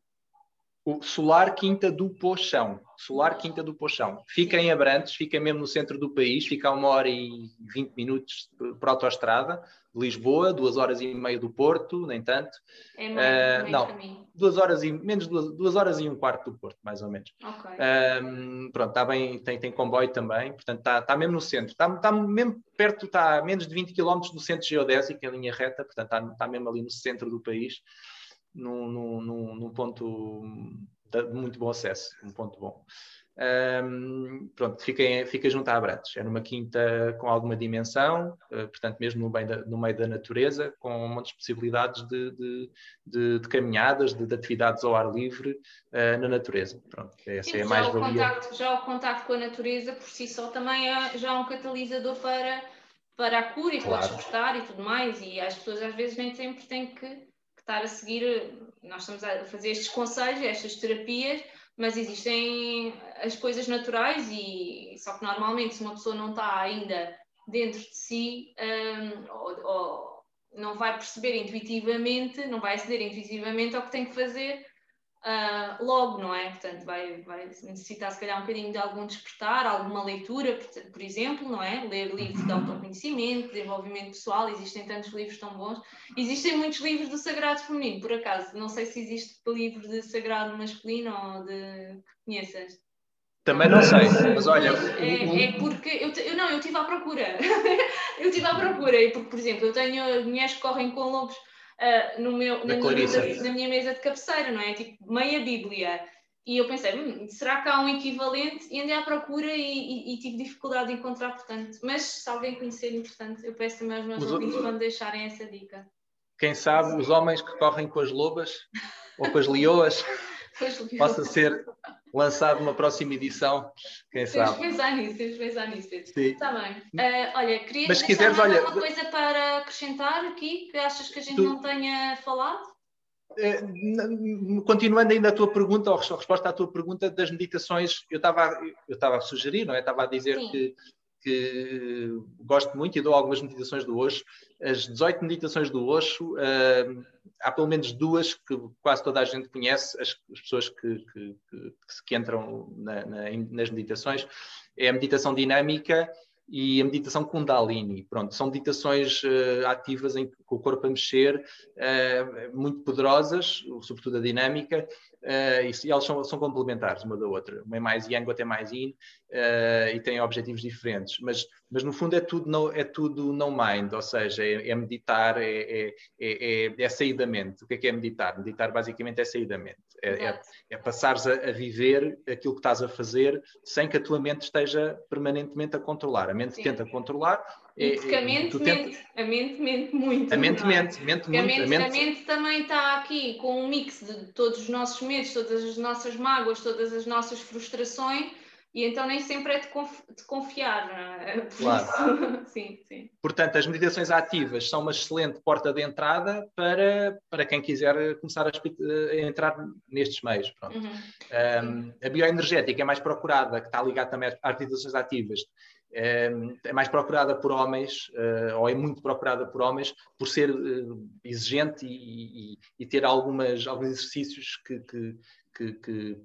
O Solar Quinta do Pochão. Solar Quinta do Pochão. Fica em Abrantes, fica mesmo no centro do país, fica a uma hora e vinte minutos por autoestrada Lisboa, duas horas e meia do Porto, nem tanto. É meio, uh, não, duas horas e menos duas, duas, horas e um quarto do Porto, mais ou menos. Okay. Uh, pronto, está bem, tem, tem comboio também, portanto está, está mesmo no centro, está, está mesmo perto, está a menos de 20 km do centro geodésico, em linha reta, portanto está, está mesmo ali no centro do país num, num, num ponto de muito bom acesso, um ponto bom. Um, pronto, fica, fica junto a Abrantes. É numa quinta com alguma dimensão, uh, portanto, mesmo no meio, da, no meio da natureza, com um monte de possibilidades de, de, de, de caminhadas, de, atividades ao ar livre uh, na natureza. Pronto, essa Sim, é a mais valia. Contacto, já o contacto com a natureza por si só também é já um catalisador para, para a cura e claro. para despertar e tudo mais. E as pessoas às vezes nem sempre têm que estar a seguir, nós estamos a fazer estes conselhos, estas terapias, mas existem as coisas naturais e só que normalmente se uma pessoa não está ainda dentro de si um, ou, ou, não vai perceber intuitivamente, não vai aceder intuitivamente ao que tem que fazer, uh, logo, não é? Portanto, vai, vai necessitar se calhar um bocadinho de algum despertar, alguma leitura, por, por exemplo, não é? Ler livros de autoconhecimento, desenvolvimento pessoal, existem tantos livros tão bons. Existem muitos livros do Sagrado Feminino, por acaso. Não sei se existe livro de Sagrado Masculino ou de que conheças. Também não sei, mas olha. É, é porque eu, eu não, eu estive à procura. <laughs> eu estive à procura, e porque, por exemplo, eu tenho mulheres que correm com lobos uh, no meu, na, minha mesa, na minha mesa de cabeceira, não é? Tipo, meia Bíblia. E eu pensei, hum, será que há um equivalente? E andei à procura e, e, e, tive dificuldade de encontrar, portanto. Mas se alguém conhecer, portanto, eu peço também aos meus os ouvintes para me deixarem essa dica. Quem sabe os homens que correm com as lobas ou com as leoas <laughs> possa ser lançado uma próxima edição, quem sabe. Temos pensar nisso, temos pensar nisso. Sim. Está bem. Uh, olha, queria Mas se quiseres, olha, alguma coisa para acrescentar aqui, que achas que a gente tu... não tenha falado? Eh, continuando ainda a tua pergunta, ou a resposta à tua pergunta das meditações, eu estava eu estava a sugerir, não é? Estava a dizer que, que gosto muito e dou algumas meditações do Osho. As 18 meditações do Osho, uh, há pelo menos duas que quase toda a gente conhece, as, as pessoas que, que, que, que entram na, na, nas meditações, é a meditação dinâmica e a meditação Kundalini. Pronto, são meditações uh, ativas em, com o corpo a mexer, uh, muito poderosas, sobretudo a dinâmica, uh, e, e elas são, são, complementares uma da outra. Uma é mais yang, outra é mais yin, e têm objetivos diferentes. Mas, mas no fundo é tudo no, é tudo no mind, ou seja, é, é meditar, é, é, é, é, sair da mente. O que é que é meditar? Meditar basicamente é sair da mente. É, é, é passares a, a, viver aquilo que estás a fazer sem que a tua mente esteja permanentemente a controlar. A mente Sim. tenta controlar, É, Porque a mente, mente, a mente mente muito. A mente é? mente, mente muito. A mente, a mente... a mente também está aqui com um mix de todos os nossos medos, todas as nossas mágoas, todas as nossas frustrações e então nem sempre é de, de confiar. É? <laughs> Claro. sim, sim. Portanto, as meditações ativas são uma excelente porta de entrada para, para quem quiser começar a, a entrar nestes meios. Uhum. Um, a bioenergética é mais procurada, que está ligada também às meditações ativas, é, mais procurada por homens, uh, ou é muito procurada por homens, por ser uh, exigente e, e, e, ter algumas, alguns exercícios que, que, que, que,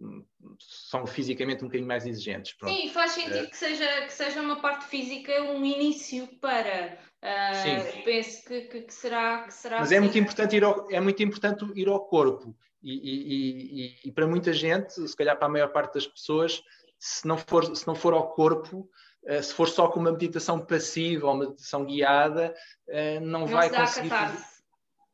são fisicamente um bocadinho mais exigentes. Pronto. Sim, faz sentido uh, que, seja, que seja uma parte física um início para. Uh, penso que, que, será, que será. Mas é assim. é muito importante ir ao, é muito importante ir ao corpo. E, e, e, para muita gente, se calhar para a maior parte das pessoas, se não for, se não for ao corpo, se for só com uma meditação passiva ou uma meditação guiada, não, não vai conseguir. Fazer,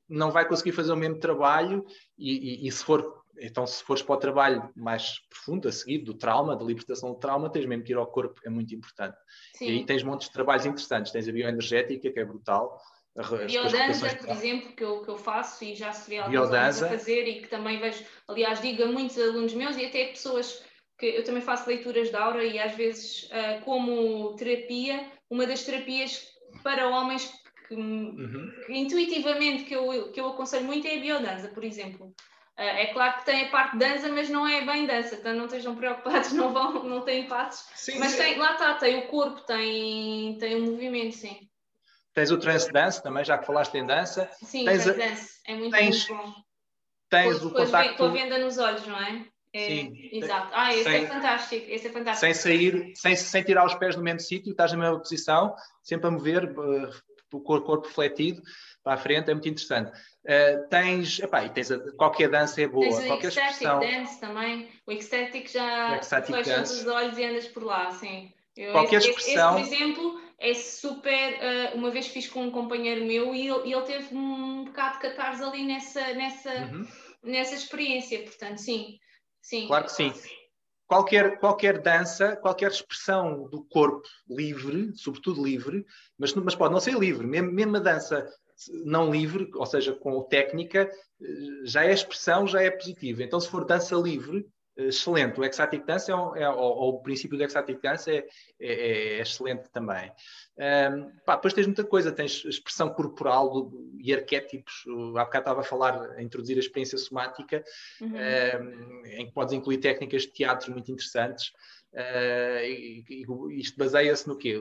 não vai conseguir fazer o mesmo trabalho e, se for então, se fores para o trabalho mais profundo, a seguir, do trauma, da libertação do trauma, tens mesmo que ir ao corpo, é muito importante. Sim. E aí tens montes de trabalhos interessantes. Tens a bioenergética, que é brutal. A biodança, por exemplo, que eu, que eu faço e já se vê alguns a fazer e que também vejo, aliás, digo a muitos alunos meus e até pessoas que eu também faço leituras de aura e às vezes, uh, como terapia, uma das terapias para homens que, uhum. que, intuitivamente que eu, que eu aconselho muito é a biodança, por exemplo. É claro que tem a parte de dança, mas não é bem dança, então não estejam preocupados, <laughs> não, vão, não têm passos. Sim, mas tem, lá está, tem o corpo, tem, tem o movimento, sim. Tens o trance dance também, já que falaste em dança. Sim, tens trance dance, é muito, tens, muito bom. Tens o contacto... Com a venda nos olhos, não é? É Sim. Exato. Ah, esse é sem, é fantástico, esse é fantástico. Sem sair, sem, sem tirar os pés do mesmo sítio, estás na mesma posição, sempre a mover, uh, o corpo refletido para a frente, é muito interessante. Uh, tens, epá, e tens a, qualquer dança é boa. Tens qualquer o ecstatic expressão... dance também. O ecstatic já fecha os olhos e andas por lá, sim. Eu, qualquer esse, expressão... Esse, por exemplo, é super... Uh, uma vez fiz com um companheiro meu e ele, ele teve um bocado de catarse ali nessa, nessa, uhum. nessa experiência. Portanto, sim. Sim. Claro que sim. Qualquer, qualquer dança, qualquer expressão do corpo livre, sobretudo livre, mas, mas pode não ser livre, mesmo, mesmo a dança não livre, ou seja, com técnica, já é expressão, já é positiva. Então, se for dança livre, excelente. O Exatic Dance, é, é, ou, o princípio do Exatic Dance é, é, é excelente também. Um, pá, depois tens muita coisa, tens expressão corporal do, e arquétipos. Há bocado estava a falar, a introduzir a experiência somática, uhum. um, em que podes incluir técnicas de teatro muito interessantes. Uh, e, e isto baseia-se no quê?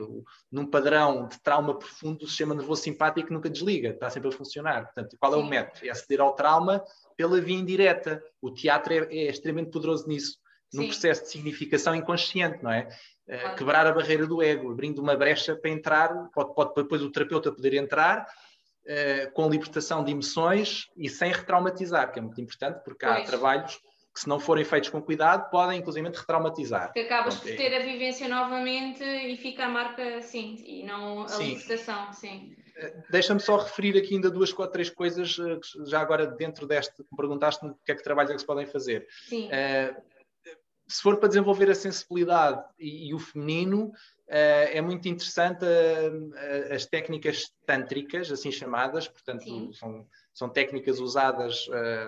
Num padrão de trauma profundo do sistema nervoso simpático que nunca desliga, está sempre a funcionar. Portanto, qual é o método? É aceder ao trauma pela via indireta. O teatro é, é extremamente poderoso nisso, num Sim. processo de significação inconsciente, não é? Uh. Quebrar a barreira do ego, abrindo uma brecha para entrar, pode, pode depois o terapeuta poder entrar uh, com libertação de emoções e sem retraumatizar, que é muito importante, porque pois. há trabalhos que se não forem feitos com cuidado, podem inclusive retraumatizar. Que acabas por ter a vivência novamente e fica a marca assim, e não a sim. libertação, sim. Eh, deixa-me só referir aqui ainda duas, quatro, três coisas, eh, já agora dentro deste, me perguntaste o que é que trabalhos é que se podem fazer. Sim. Uh, se for para desenvolver a sensibilidade e, e o feminino, Uh, é muito interessante uh, uh, as técnicas tântricas, assim chamadas, portanto, são, são, técnicas usadas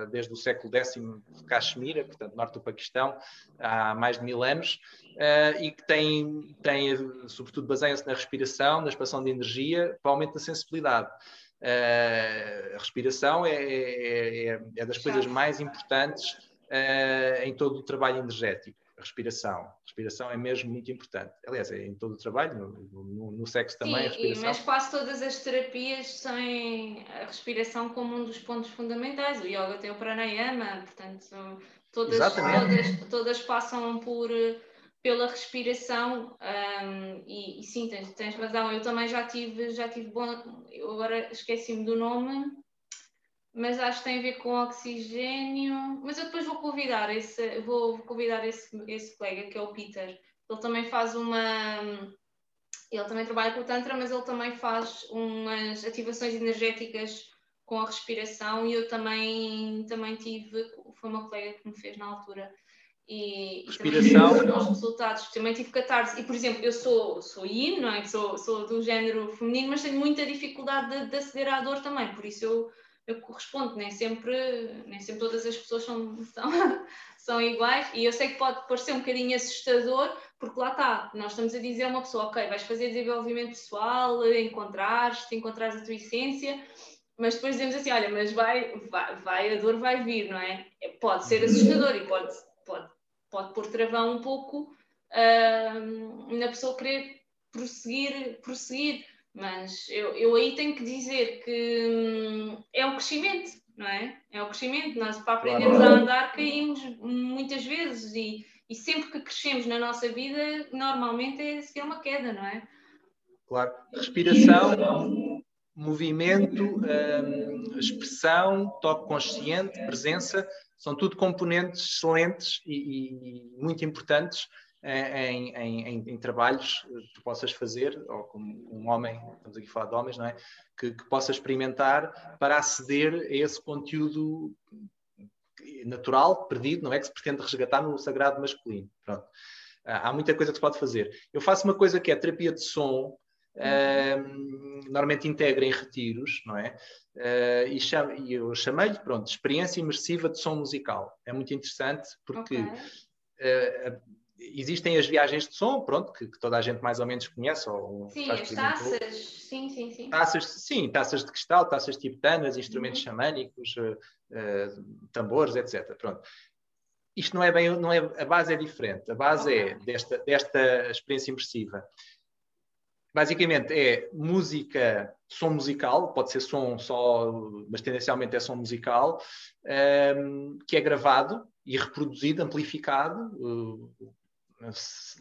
desde o século X de Caxemira, portanto, norte do Paquistão, há mais de mil anos, e que têm, têm sobretudo, baseiam-se na respiração, na expansão de energia, para aumento da sensibilidade. a respiração é, é, é, é das coisas mais importantes em todo o trabalho energético a respiração. A respiração é mesmo muito importante. Aliás, é em todo o trabalho, no, no, no sexo também, Sim, a respiração. mas quase todas as terapias têm a respiração como um dos pontos fundamentais. O yoga tem o pranayama, portanto, todas, todas, todas passam por pela respiração um, e, e, sim, tens, tens razão, eu também já tive, já tive bom, eu agora esqueci-me do nome, mas acho que tem a ver com oxigênio. Mas eu depois vou convidar esse, vou convidar esse, esse colega que é o Peter. Ele também faz uma. Ele também trabalha com o Tantra, mas ele também faz umas ativações energéticas com a respiração e eu também, também tive, foi uma colega que me fez na altura. e, respiração. E os resultados, também tive catarse. E, por exemplo, eu sou, sou yin, não é? Sou, sou do género feminino, mas tenho muita dificuldade de, de aceder à dor também, por isso eu, eu correspondo, nem sempre, nem sempre todas as pessoas são, <laughs> são, são iguais, e eu sei que pode parecer um bocadinho assustador, porque lá está, nós estamos a dizer a uma pessoa, ok, vais fazer desenvolvimento pessoal, encontrar-te, encontrares a tua essência, mas depois dizemos assim, olha, mas vai, vai, vai, a dor vai vir, não é? Pode ser assustador e pode, pode, pode pôr travão um pouco uh, na pessoa querer prosseguir, prosseguir. Mas eu, eu aí tenho que dizer que hum, é o crescimento, não é? É o crescimento. Nós, para aprendermos a andar, caímos muitas vezes e, e sempre que crescemos na nossa vida, normalmente é seguir uma queda, não é? Claro. Respiração, movimento, hum, expressão, toque consciente, presença, são tudo componentes excelentes e, e muito importantes em, em, em, trabalhos que tu possas fazer, ou como um homem, estamos aqui a falar de homens, não é? Que, que possa experimentar para aceder a esse conteúdo natural, perdido, não é? Que se pretende resgatar no sagrado masculino. Pronto. Há muita coisa que se pode fazer. Eu faço uma coisa que é terapia de som, Uh, normalmente integra em retiros, não é? Uh, e, chamo, eu chamei-lhe, pronto, experiência imersiva de som musical. É muito interessante porque okay. uh, existem as viagens de som, pronto, que, que, toda a gente mais ou menos conhece. Ou sim, as taças, sim, sim, sim. Taças, sim, taças de cristal, taças tibetanas, instrumentos uhum. xamânicos, tambores, etc. Pronto. Isto não é bem, não é, a base é diferente. A base é okay. é desta, desta experiência imersiva basicamente é música, som musical, pode ser som só, mas tendencialmente é som musical, um, ehm, que é gravado e reproduzido, amplificado. Uh,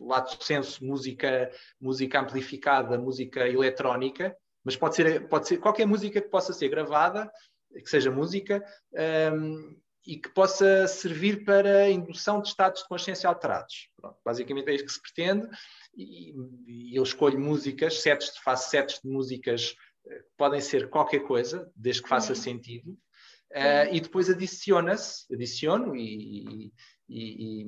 lato senso, música, música amplificada, música eletrónica, mas pode ser, pode ser qualquer música que possa ser gravada, que seja música, um, e que possa servir para a indução de estados de consciência alterados. Pronto, basicamente é isso que se pretende e, e eu escolho músicas, sets, faço sets de músicas eh, podem ser qualquer coisa, desde que faça uhum. sentido, uh, e depois adiciona-se, adiciono e, e, e,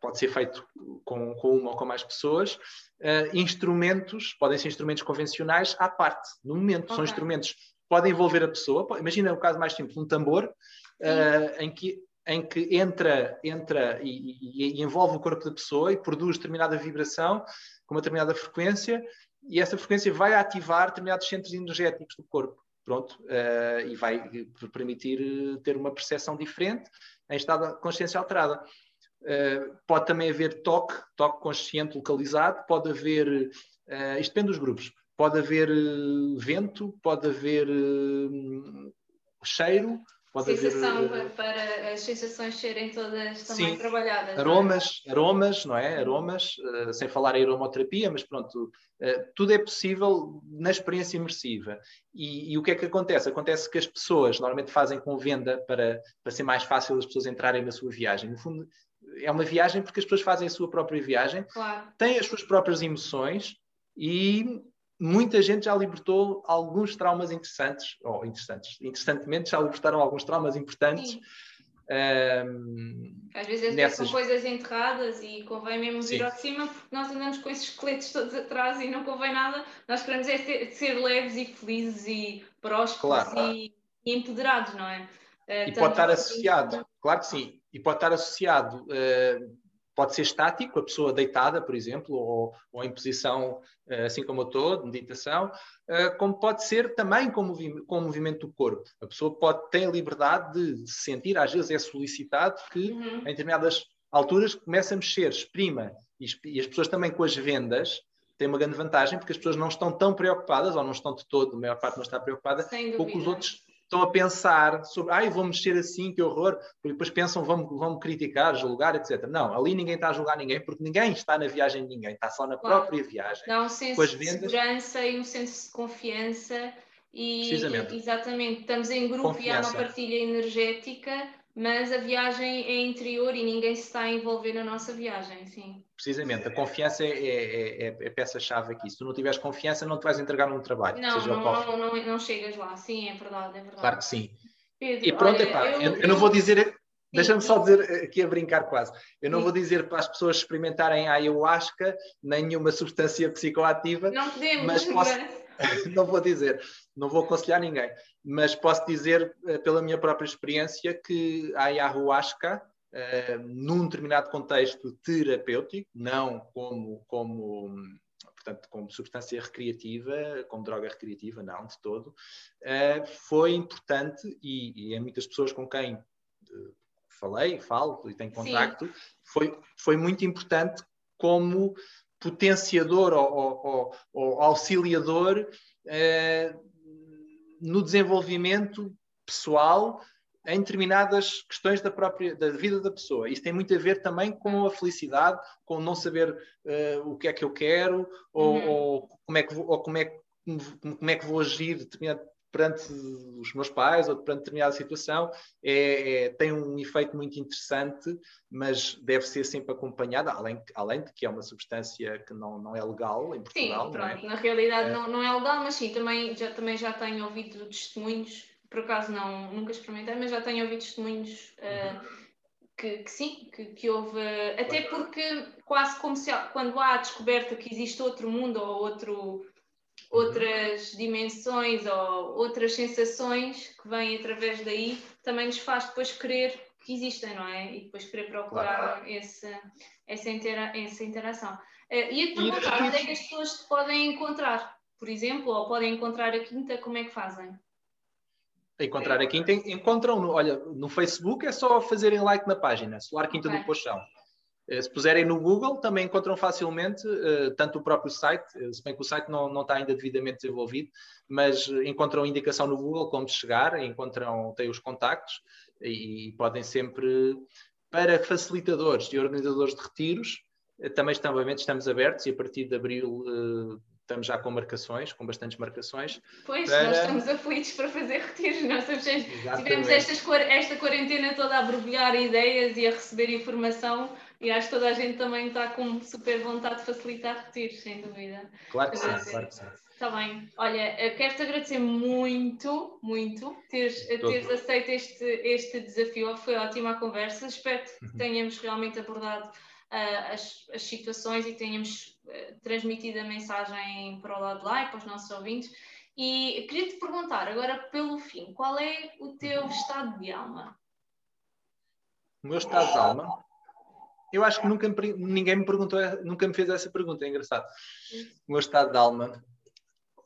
pode ser feito com, com, uma ou com mais pessoas, uh, instrumentos, podem ser instrumentos convencionais à parte, no momento, okay. são instrumentos podem envolver a pessoa, imagina o caso mais simples, um tambor, uh, em que em que entra, entra e, e, e, envolve o corpo da pessoa e produz determinada vibração com uma determinada frequência e essa frequência vai ativar determinados centros energéticos do corpo. Pronto, uh, e vai permitir ter uma percepção diferente em estado de consciência alterada. Uh, pode também haver toque, toque consciente localizado, pode haver, uh, isto depende dos grupos, pode haver vento, pode haver cheiro, Pode Sensação haver, para as sensações serem todas também sim, trabalhadas. É? Aromas, é? aromas, não é? Aromas, uh, sem falar em aromoterapia, mas pronto, uh, tudo é possível na experiência imersiva. E, e, o que é que acontece? Acontece que as pessoas normalmente fazem com venda para, para ser mais fácil as pessoas entrarem na sua viagem. No fundo, é uma viagem porque as pessoas fazem a sua própria viagem, claro. têm as suas próprias emoções e muita gente já libertou alguns traumas interessantes, ou interessantes, interessantemente já libertaram alguns traumas importantes. Um, Às vezes nessas... são coisas enterradas e convém mesmo vir ao de cima porque nós andamos com esses esqueletos todos atrás e não convém nada. Nós queremos é ser, ser leves e felizes e prósperos claro. e, e, empoderados, não é? Uh, e pode estar associado, claro que sim, e pode estar associado uh, Pode ser estático, a pessoa deitada, por exemplo, ou, ou em posição eh, assim como eu estou, de meditação, eh, como pode ser também com, movi com o movimento do corpo. A pessoa pode ter a liberdade de sentir, às vezes é solicitado que uhum. em determinadas alturas comece a mexer, exprima. E, e as pessoas também com as vendas têm uma grande vantagem porque as pessoas não estão tão preocupadas, ou não estão de todo, a maior parte não está preocupada, com o que os outros estão a pensar sobre, ai, vou mexer assim, que horror, e depois pensam, vão-me vão criticar, julgar, etc. Não, ali ninguém está a julgar ninguém, porque ninguém está na viagem de ninguém, está só na claro. própria viagem. Dá um senso vendas... de segurança e um senso de confiança e, exatamente, estamos em grupo confiança. e há uma partilha energética mas a viagem é interior e ninguém se está a envolver na nossa viagem, sim. Precisamente, a confiança é, é, é, é peça-chave aqui. Se tu não tiveres confiança, não te vais entregar num trabalho. Não, não, não, não, não, chegas lá, sim, é verdade, é verdade. Claro que sim. Pedro, e pronto, olha, epá, eu, eu, eu, não vou dizer, Deixa-me só dizer aqui a brincar quase. Eu não Sim. vou dizer para as pessoas experimentarem a ayahuasca, nem nenhuma substância psicoativa. Não podemos, mas posso... <laughs> não vou dizer, não vou aconselhar ninguém, mas posso dizer eh, pela minha própria experiência que a ayahuasca, uh, num determinado contexto terapêutico, não como, como portanto, como substância recreativa, como droga recreativa, não, de todo, uh, foi importante e, e em muitas pessoas com quem falei, falo e tenho contacto, foi, foi muito importante como potenciador ou, ou, ou auxiliador uh, no desenvolvimento pessoal em determinadas questões da própria da vida da pessoa. Isso tem muito a ver também com a felicidade, com não saber uh, o que é que eu quero ou, uhum. ou como é que vou, ou como é que como é que vou agir perante os meus pais ou perante determinada situação é, é, tem um efeito muito interessante, mas deve ser sempre acompanhada, além, além de que é uma substância que não, não é legal em Portugal. Sim, pronto, é? na realidade é. Não, não é legal, mas sim, também já, também já tenho ouvido testemunhos por acaso não, nunca experimentei, mas já tenho ouvido testemunhos uh, que, que, sim, que, que houve, até porque quase como se quando há a descoberta que existe outro mundo ou outro, outras dimensões ou outras sensações que vêm através daí, também nos faz depois querer que existem, não é? E depois querer procurar claro. esse, essa, intera essa interação. Uh, e a perguntar onde é que as pessoas te podem encontrar, por exemplo, ou podem encontrar a quinta, como é que fazem? encontrar a Quinta, encontram no, olha, no Facebook é só fazerem like na página, Solar Quinta okay. do Pochão. Eh, se puserem no Google, também encontram facilmente uh, tanto o próprio site, eh, se bem que o site não, não está ainda devidamente desenvolvido, mas encontram indicação no Google como chegar, encontram, têm os contactos e, podem sempre, para facilitadores e organizadores de retiros, também também estamos abertos e a partir de abril estamos já com marcações, com bastantes marcações. Pois, para... nós estamos aflitos para fazer retiros. Nós tivemos estas, esta quarentena toda a borbulhar ideias e a receber informação e acho que toda a gente também está com super vontade de facilitar retiros, sem dúvida. Claro que sim, claro que sim. Está bem. Olha, quero-te agradecer muito, muito, teres, teres aceito este, este desafio. Foi ótima a conversa. Espero que uhum. tenhamos realmente abordado uh, as, as situações e tenhamos uh, transmitido a mensagem para o lado de lá e para os nossos ouvintes. E queria te perguntar, agora pelo fim, qual é o teu estado de alma? O meu estado de alma? Eu acho que nunca me, ninguém me perguntou, nunca me fez essa pergunta, é engraçado. O meu estado de alma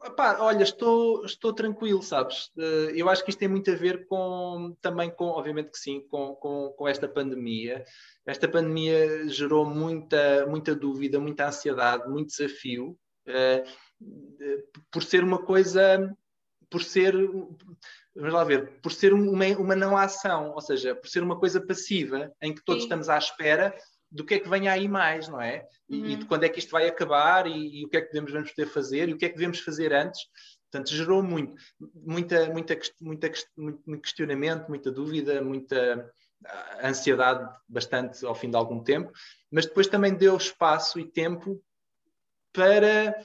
Epá, olha, estou, estou tranquilo, sabes? Eh, eu acho que isto tem muito a ver com, também com, obviamente que sim, com, com, com esta pandemia. Esta pandemia gerou muita, muita dúvida, muita ansiedade, muito desafio, uh, por ser uma coisa, por ser, vamos lá ver, por ser uma, uma não ação, ou seja, por ser uma coisa passiva, em que todos sim. estamos à espera do que é que vem aí mais, não é? E, uhum. e de quando é que isto vai acabar e, e, o que é que devemos, vamos poder fazer e o que é que devemos fazer antes. Portanto, gerou muito, muita, muita, muita, muito questionamento, muita dúvida, muita ah, ansiedade bastante ao fim de algum tempo, mas depois também deu espaço e tempo para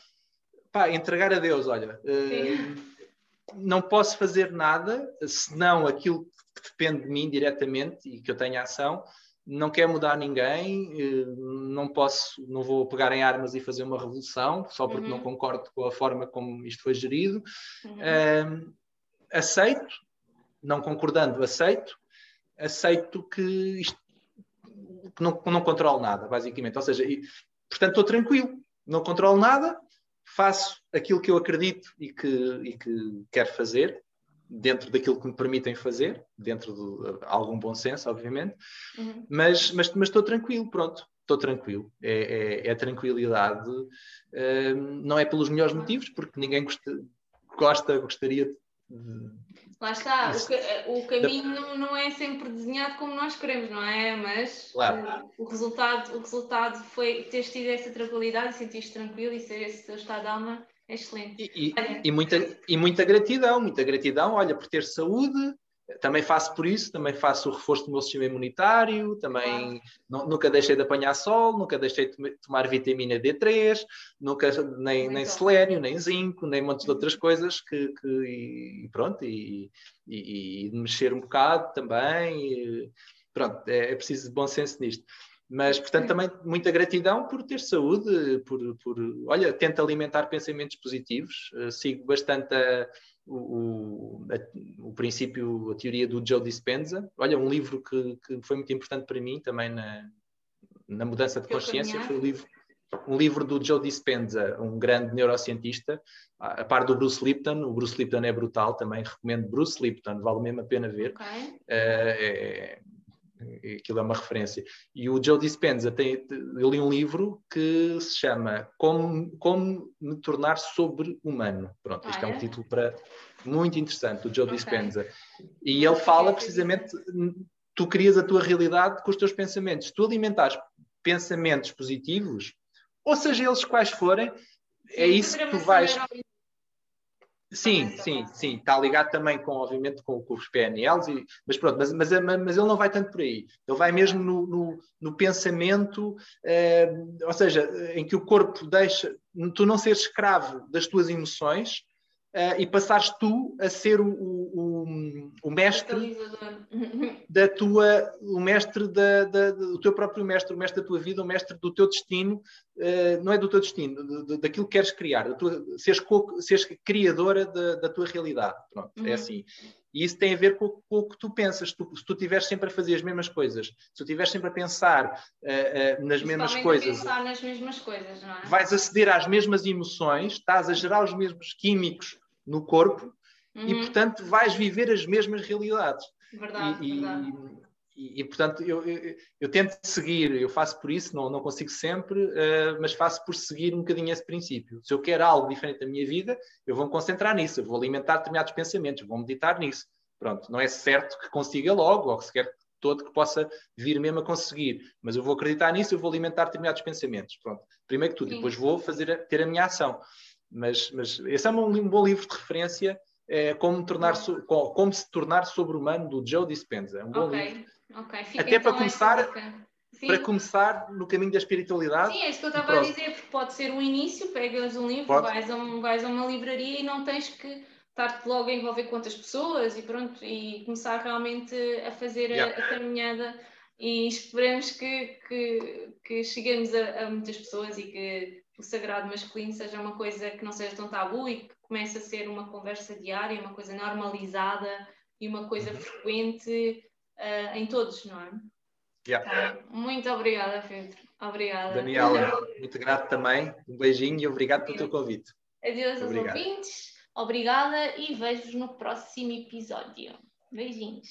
pá, entregar a Deus, olha, uh, não posso fazer nada senão aquilo que depende de mim diretamente e que eu tenho ação, não quer mudar ninguém, eh, não posso, não vou pegar em armas e fazer uma revolução só porque uhum. não concordo com a forma como isto foi gerido. Uhum. aceito, não concordando, aceito, aceito que isto que não, não controlo nada, basicamente. Ou seja, e, portanto, estou tranquilo, não controlo nada, faço aquilo que eu acredito e que, e que quero fazer, dentro daquilo que me permitem fazer, dentro de algum bom senso, obviamente, uhum. mas, mas, mas estou tranquilo, pronto, estou tranquilo. É, é, é tranquilidade, uh, não é pelos melhores motivos, porque ninguém gosta, gosta gostaria de. Lá está, o, o caminho não, não é sempre desenhado como nós queremos, não é? Mas claro. o, o, resultado, o resultado foi ter tido essa tranquilidade, sentir-te tranquilo e ser esse teu estado de alma excelente. E, e, e, muita, e muita gratidão, muita gratidão, olha, por ter saúde, também faço por isso, também faço o reforço do meu sistema imunitário, também claro. nunca deixei de apanhar sol, nunca deixei de tomar vitamina D3, nunca, nem, nem selênio, nem zinco, nem montes de outras coisas que, que e pronto, e, e, e, mexer um bocado também. pronto, é, é preciso de bom senso nisto. Mas, portanto, também muita gratidão por ter saúde, por, por olha, tento alimentar pensamentos positivos, uh, sigo bastante a, o, a, o princípio, a teoria do Joe Dispenza. Olha, um livro que, que foi muito importante para mim também na, na mudança de consciência foi o livro, um livro do Joe Dispenza, um grande neurocientista, a par do Bruce Lipton. O Bruce Lipton é brutal, também recomendo Bruce Lipton, vale mesmo a pena ver. Okay. Uh, é, aquilo é uma referência. E o Joe Dispenza tem, eu li um livro que se chama Como, Como me tornar sobre-humano. Pronto, ah, isto é? é? um título para muito interessante, do Joe okay. Dispenza. E ele fala precisamente, tu crias a tua realidade com os teus pensamentos. Tu alimentares pensamentos positivos, ou seja eles quais forem, é isso que tu vais Sim, sim, sim. Está ligado também com, obviamente, com, com os PNLs, e, mas pronto, mas, mas, mas, ele não vai tanto por aí. Ele vai mesmo no, no, no pensamento, eh, ou seja, em que o corpo deixa, tu não seres escravo das tuas emoções, uh, e passares tu a ser o, o, o mestre da tua, o mestre da, da, do teu próprio mestre, o mestre da tua vida, o mestre do teu destino, uh, não é do teu destino, de, de, daquilo que queres criar, tua, seres, co, seres criadora da, da tua realidade. Pronto, é uhum. é assim. E isso tem a ver com, com o que tu pensas. Tu, se tu estiveres sempre a fazer as mesmas coisas, se tu estiveres sempre a pensar uh, uh, nas mesmas coisas, pensar nas mesmas coisas não é? vais aceder às mesmas emoções, estás a gerar os mesmos químicos no corpo uhum. e, portanto, vais viver as mesmas realidades. Verdade, e, verdade. E, e, portanto, eu, eu, eu, tento seguir, eu faço por isso, não, não consigo sempre, uh, mas faço por seguir um bocadinho esse princípio. Se eu quero algo diferente da minha vida, eu vou me concentrar nisso, eu vou alimentar determinados pensamentos, vou meditar nisso. Pronto, não é certo que consiga logo, ou que sequer todo que possa vir mesmo a conseguir, mas eu vou acreditar nisso, eu vou alimentar determinados pensamentos. Pronto, primeiro que tudo, Sim. depois vou fazer ter a minha ação. Mas, mas esse é um, bom livro de referência, é, como, tornar, como, como se tornar sobre-humano, do Joe Dispenza. É um bom okay. livro. Okay. Até então para começar, para começar no caminho da espiritualidade. Sim, é isso que eu estava a dizer, porque pode ser um início, pegas um livro, vais a, um, vais a uma livraria e não tens que estar-te logo a envolver com outras pessoas e pronto, e começar realmente a fazer yeah. a, a, caminhada e esperemos que, que, que cheguemos a, a, muitas pessoas e que o sagrado masculino seja uma coisa que não seja tão tabu e que comece a ser uma conversa diária, uma coisa normalizada e uma coisa uhum. frequente uh, em todos, não é? Yeah. Então, muito obrigada, Pedro. Obrigada. Daniela, <laughs> muito grato também. Um beijinho e obrigado pelo teu convite. Adeus aos ouvintes. Obrigada e vejo-vos no próximo episódio. Beijinhos.